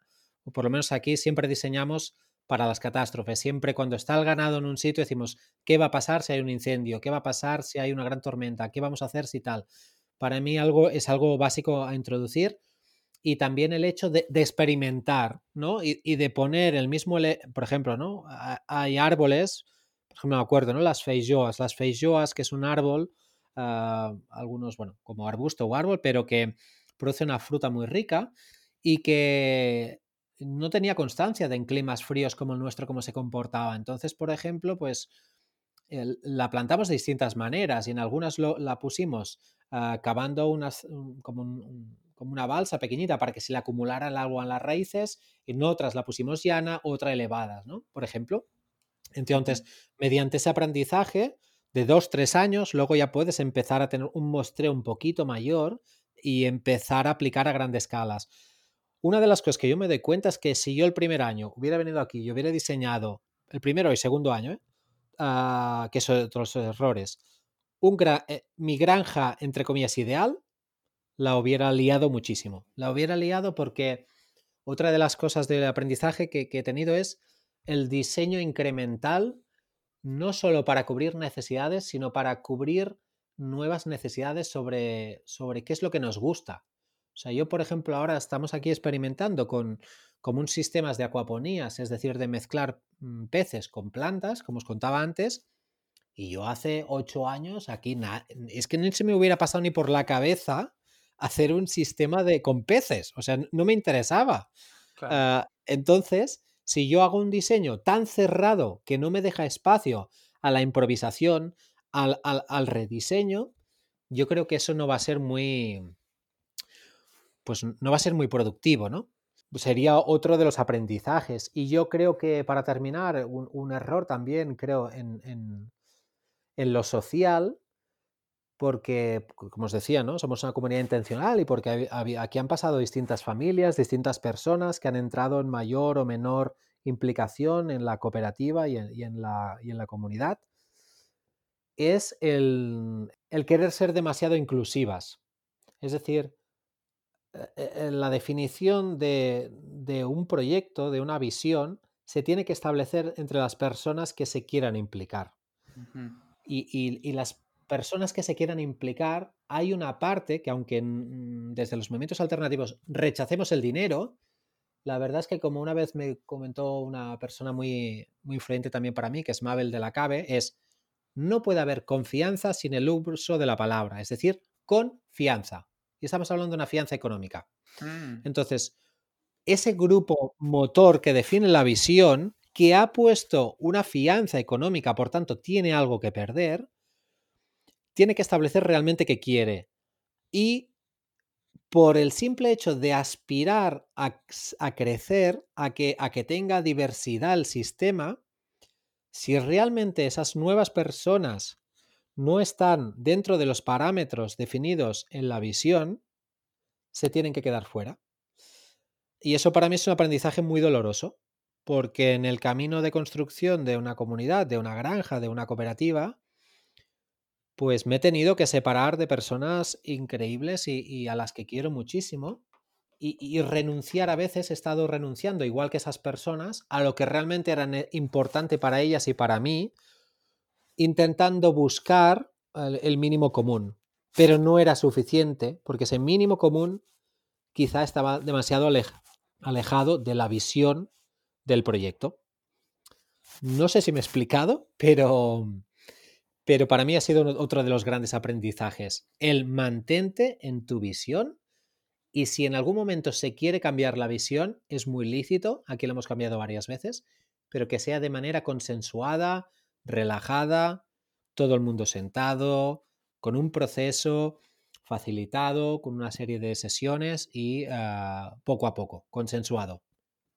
por lo menos aquí, siempre diseñamos para las catástrofes. Siempre cuando está el ganado en un sitio decimos, ¿qué va a pasar si hay un incendio? ¿Qué va a pasar si hay una gran tormenta? ¿Qué vamos a hacer si tal? para mí algo, es algo básico a introducir. y también el hecho de, experimentar, ¿no? Y, de poner el mismo, por ejemplo, ¿no? Hay árboles, por ejemplo, me acuerdo, ¿no? Las feijoas, las feijoas, que es un árbol, ah, algunos, bueno, como arbusto o árbol, pero que produce una fruta muy rica y que no tenía constancia de en climas fríos como el nuestro cómo se comportaba. Entonces, por ejemplo, pues la plantamos de distintas maneras y en algunas la pusimos ah, cavando unas, como, como, una balsa pequeñita para que se le acumulara el agua en las raíces, en otras la pusimos llana, otra elevada, ¿no? Por ejemplo. Entonces, mediante ese aprendizaje de dos, tres años, luego ya puedes empezar a tener un mostreo un poquito mayor y empezar a aplicar a grandes escalas. Una de las cosas que yo me doy cuenta es que si yo el primer año hubiera venido aquí y hubiera diseñado el primero y segundo año. Ah, que son otros errores, eh, mi granja, entre comillas, ideal, la hubiera liado muchísimo. La hubiera liado porque otra de las cosas del aprendizaje que, que he tenido es el diseño incremental, no solo para cubrir necesidades, sino para cubrir nuevas necesidades sobre, sobre qué es lo que nos gusta. O sea, yo, por ejemplo, ahora estamos aquí experimentando con como un sistemas de acuaponías, es decir, de mezclar mm, peces con plantas, como os contaba antes, y yo hace ocho años aquí, es que no se me hubiera pasado ni por la cabeza hacer un sistema de con peces, o sea, no me interesaba. Ah, entonces, si yo hago un diseño tan cerrado que no me deja espacio a la improvisación, al, al rediseño, yo creo que eso no va a ser muy, pues no va a ser muy productivo, ¿no? sería otro de los aprendizajes. Y yo creo que para terminar, un, error también, creo, en, en, lo social, porque, como os decía, ¿no? somos una comunidad intencional y porque aquí han pasado distintas familias, distintas personas que han entrado en mayor o menor implicación en la cooperativa y en, la, y en la, comunidad, es el, el querer ser demasiado inclusivas. Es decir, la definición de, un proyecto, de una visión, se tiene que establecer entre las personas que se quieran implicar. y, las personas que se quieran implicar, hay una parte que aunque desde los movimientos alternativos rechacemos el dinero, la verdad es que como una vez me comentó una persona muy, muy influyente también para mí, que es Mabel de la Cabe, es no puede haber confianza sin el uso de la palabra, es decir, confianza. Y estamos hablando de una fianza económica. Mm. Entonces, ese grupo motor que define la visión, que ha puesto una fianza económica, por tanto, tiene algo que perder, tiene que establecer realmente qué quiere. Y por el simple hecho de aspirar a, crecer, a que, a que tenga diversidad el sistema, si realmente esas nuevas personas no están dentro de los parámetros definidos en la visión, se tienen que quedar fuera. Y eso para mí es un aprendizaje muy doloroso, porque en el camino de construcción de una comunidad, de una granja, de una cooperativa, pues me he tenido que separar de personas increíbles y, a las que quiero muchísimo. Y, y, renunciar a veces, he estado renunciando, igual que esas personas, a lo que realmente era importante para ellas y para mí, intentando buscar el mínimo común, pero no era suficiente porque ese mínimo común quizá estaba demasiado alejado de la visión del proyecto. No sé si me he explicado, pero, pero para mí ha sido otro de los grandes aprendizajes. El mantente en tu visión y si en algún momento se quiere cambiar la visión, es muy lícito, aquí lo hemos cambiado varias veces, pero que sea de manera consensuada, relajada, todo el mundo sentado, con un proceso facilitado, con una serie de sesiones y ah, poco a poco, consensuado.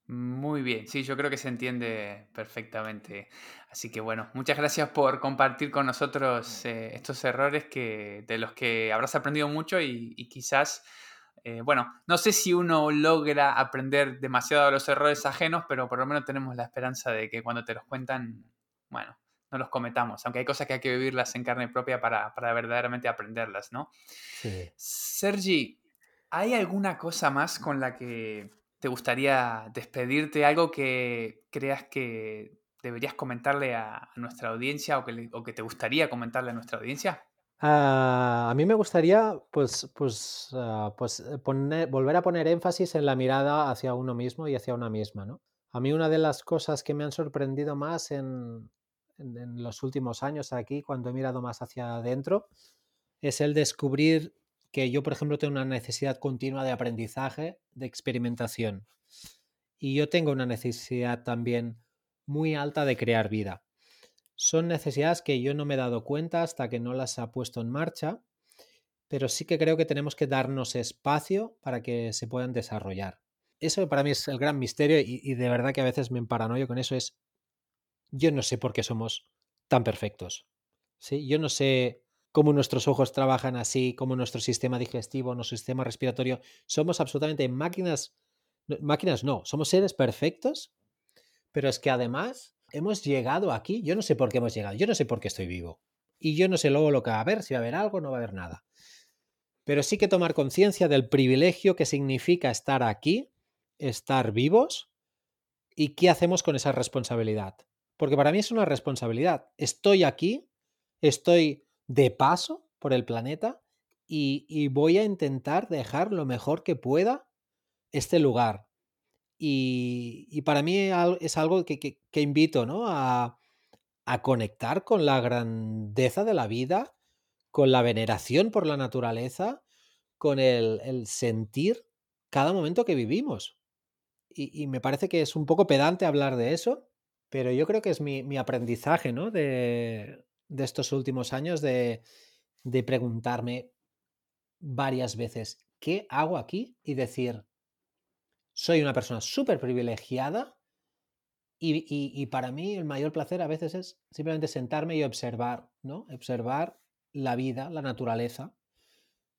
Muy bien, sí, yo creo que se entiende perfectamente. Así que bueno, muchas gracias por compartir con nosotros eh, estos errores que, de los que habrás aprendido mucho y, quizás, eh, bueno, no sé si uno logra aprender demasiado de los errores ajenos, pero por lo menos tenemos la esperanza de que cuando te los cuentan, bueno, no los cometamos, aunque hay cosas que hay que vivirlas en carne propia para, verdaderamente aprenderlas, ¿no? Sí. Sergi, ¿hay alguna cosa más con la que te gustaría despedirte? ¿Algo que creas que deberías comentarle a, nuestra audiencia o que, o que te gustaría comentarle a nuestra audiencia? Ah, a mí me gustaría, pues, pues, ah, pues eh, poner, volver a poner énfasis en la mirada hacia uno mismo y hacia una misma, ¿no? A mí una de las cosas que me han sorprendido más en, en- los últimos años aquí, cuando he mirado más hacia adentro, es el descubrir que yo, por ejemplo, tengo una necesidad continua de aprendizaje, de experimentación. Y yo tengo una necesidad también muy alta de crear vida. Son necesidades que yo no me he dado cuenta hasta que no las ha puesto en marcha, pero sí que creo que tenemos que darnos espacio para que se puedan desarrollar. Eso para mí es el gran misterio y, y de verdad que a veces me emparanoio con eso es, yo no sé por qué somos tan perfectos. Yo no sé cómo nuestros ojos trabajan así, cómo nuestro sistema digestivo, nuestro sistema respiratorio. Somos absolutamente máquinas, máquinas no, somos seres perfectos, pero es que además hemos llegado aquí, yo no sé por qué hemos llegado, yo no sé por qué estoy vivo. Y yo no sé luego lo que va a haber, si va a haber algo, no va a haber nada. Pero sí que tomar conciencia del privilegio que significa estar aquí, estar vivos y qué hacemos con esa responsabilidad. Porque para mí es una responsabilidad. Estoy aquí, estoy de paso por el planeta y, voy a intentar dejar lo mejor que pueda este lugar. Y, para mí es algo que, invito ¿no? a, conectar con la grandeza de la vida, con la veneración por la naturaleza, con el, el sentir cada momento que vivimos. Y me parece que es un poco pedante hablar de eso, pero yo creo que es mi, mi aprendizaje ¿no? de, de estos últimos años de, de preguntarme varias veces, ¿qué hago aquí? Y decir, soy una persona súper privilegiada y, y- y para mí el mayor placer a veces es simplemente sentarme y observar, ¿no? Observar la vida, la naturaleza.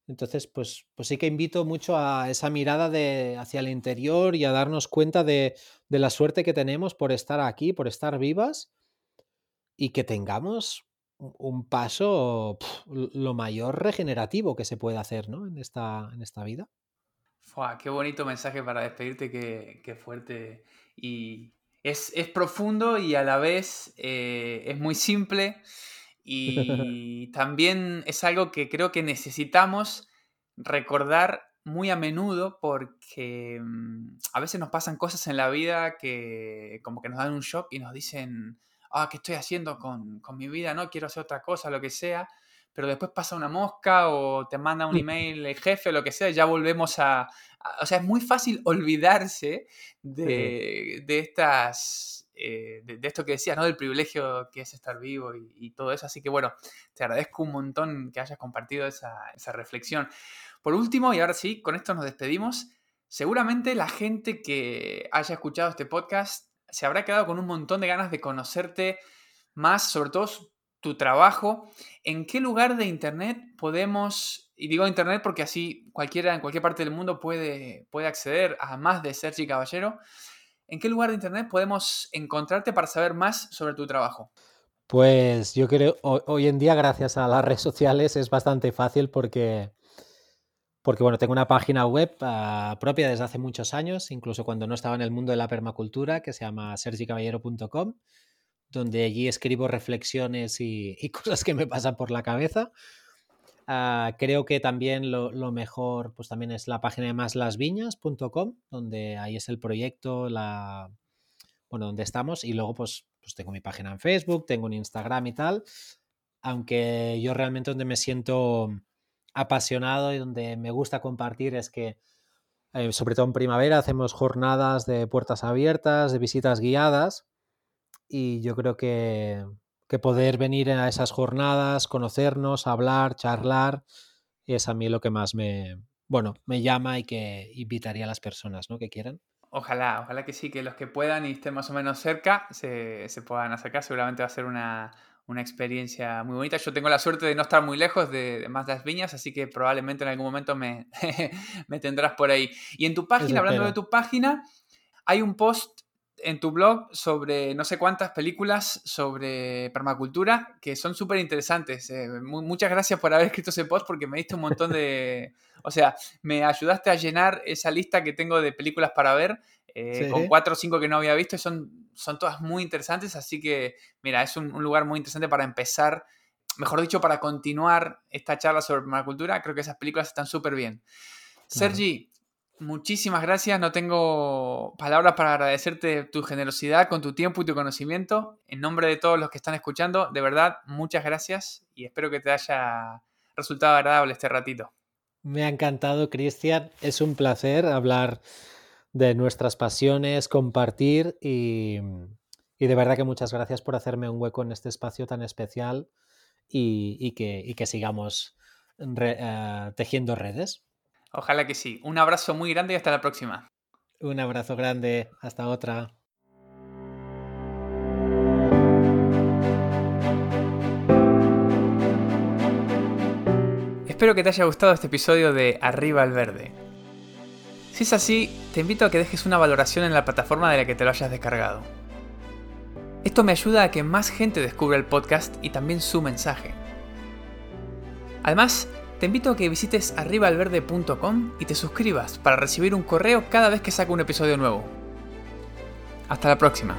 Entonces, pues, pues sí que invito mucho a esa mirada de, hacia el interior y a darnos cuenta de, de la suerte que tenemos por estar aquí, por estar vivas y que tengamos un paso lo mayor regenerativo que se puede hacer, ¿no? En esta, en esta vida. Fua, qué bonito mensaje para despedirte, qué, qué fuerte. Y es, es profundo y a la vez eh, es muy simple. Y también es algo que creo que necesitamos recordar muy a menudo porque mm, a veces nos pasan cosas en la vida que como que nos dan un shock y nos dicen, ah, ¿qué estoy haciendo con, con mi vida? No, quiero hacer otra cosa, lo que sea. Pero después pasa una mosca o te manda un email el jefe o lo que sea, y ya volvemos a, a- O sea, es muy fácil olvidarse de, de estas... eh, de, esto que decías, ¿no? Del privilegio que es estar vivo y, todo eso. Así que bueno, te agradezco un montón que hayas compartido esa, esa reflexión. Por último, y ahora sí, con esto nos despedimos. Seguramente la gente que haya escuchado este podcast se habrá quedado con un montón de ganas de conocerte más, sobre todo tu trabajo. ¿En qué lugar de Internet podemos, y digo Internet porque así cualquiera en cualquier parte del mundo puede, puede acceder a más de Sergi Caballero? ¿En qué lugar de Internet podemos encontrarte para saber más sobre tu trabajo? Pues yo creo, ho- hoy en día, gracias a las redes sociales, es bastante fácil porque, porque bueno, tengo una página web ah, propia desde hace muchos años, incluso cuando no estaba en el mundo de la permacultura, que se llama sergicaballero.com, donde allí escribo reflexiones y cosas que me pasan por la cabeza. Ah, creo que también lo, lo mejor, pues también es la página de maslasviñas.com, donde ahí es el proyecto, la, bueno, donde estamos, y luego pues, pues tengo mi página en Facebook, tengo un Instagram y tal, aunque yo realmente donde me siento apasionado y donde me gusta compartir es que, eh, sobre todo en primavera, hacemos jornadas de puertas abiertas, de visitas guiadas, y yo creo que, que poder venir a esas jornadas, conocernos, hablar, charlar, es a mí lo que más me, bueno, me llama y que invitaría a las personas, ¿no? Que quieran. Ojalá, ojalá que sí, que los que puedan y estén más o menos cerca se, se puedan acercar. Seguramente va a ser una, una experiencia muy bonita. Yo tengo la suerte de no estar muy lejos de, de más las viñas, así que probablemente en algún momento me, me tendrás por ahí. Y en tu página, hablando de tu página, hay un post en tu blog sobre no sé cuántas películas sobre permacultura que son súper interesantes. Eh, mu- muchas gracias por haber escrito ese post porque me diste un montón de... O sea, me ayudaste a llenar esa lista que tengo de películas para ver eh, con cuatro o cinco que no había visto y son, son todas muy interesantes. Así que, mira, es un, un lugar muy interesante para empezar mejor dicho, para continuar esta charla sobre permacultura, creo que esas películas están súper bien. Sergi, muchísimas gracias. No tengo palabras para agradecerte tu generosidad con tu tiempo y tu conocimiento. En nombre de todos los que están escuchando, de verdad, muchas gracias y espero que te haya resultado agradable este ratito. Me ha encantado, Cristian. Es un placer hablar de nuestras pasiones, compartir y, de verdad que muchas gracias por hacerme un hueco en este espacio tan especial y, que, sigamos eh, tejiendo redes. Ojalá que sí. Un abrazo muy grande y hasta la próxima. Un abrazo grande. Hasta otra. Espero que te haya gustado este episodio de Arriba al Verde. Si es así, te invito a que dejes una valoración en la plataforma de la que te lo hayas descargado. Esto me ayuda a que más gente descubra el podcast y también su mensaje. Además, te invito a que visites arribaalverde.com y te suscribas para recibir un correo cada vez que saco un episodio nuevo. Hasta la próxima.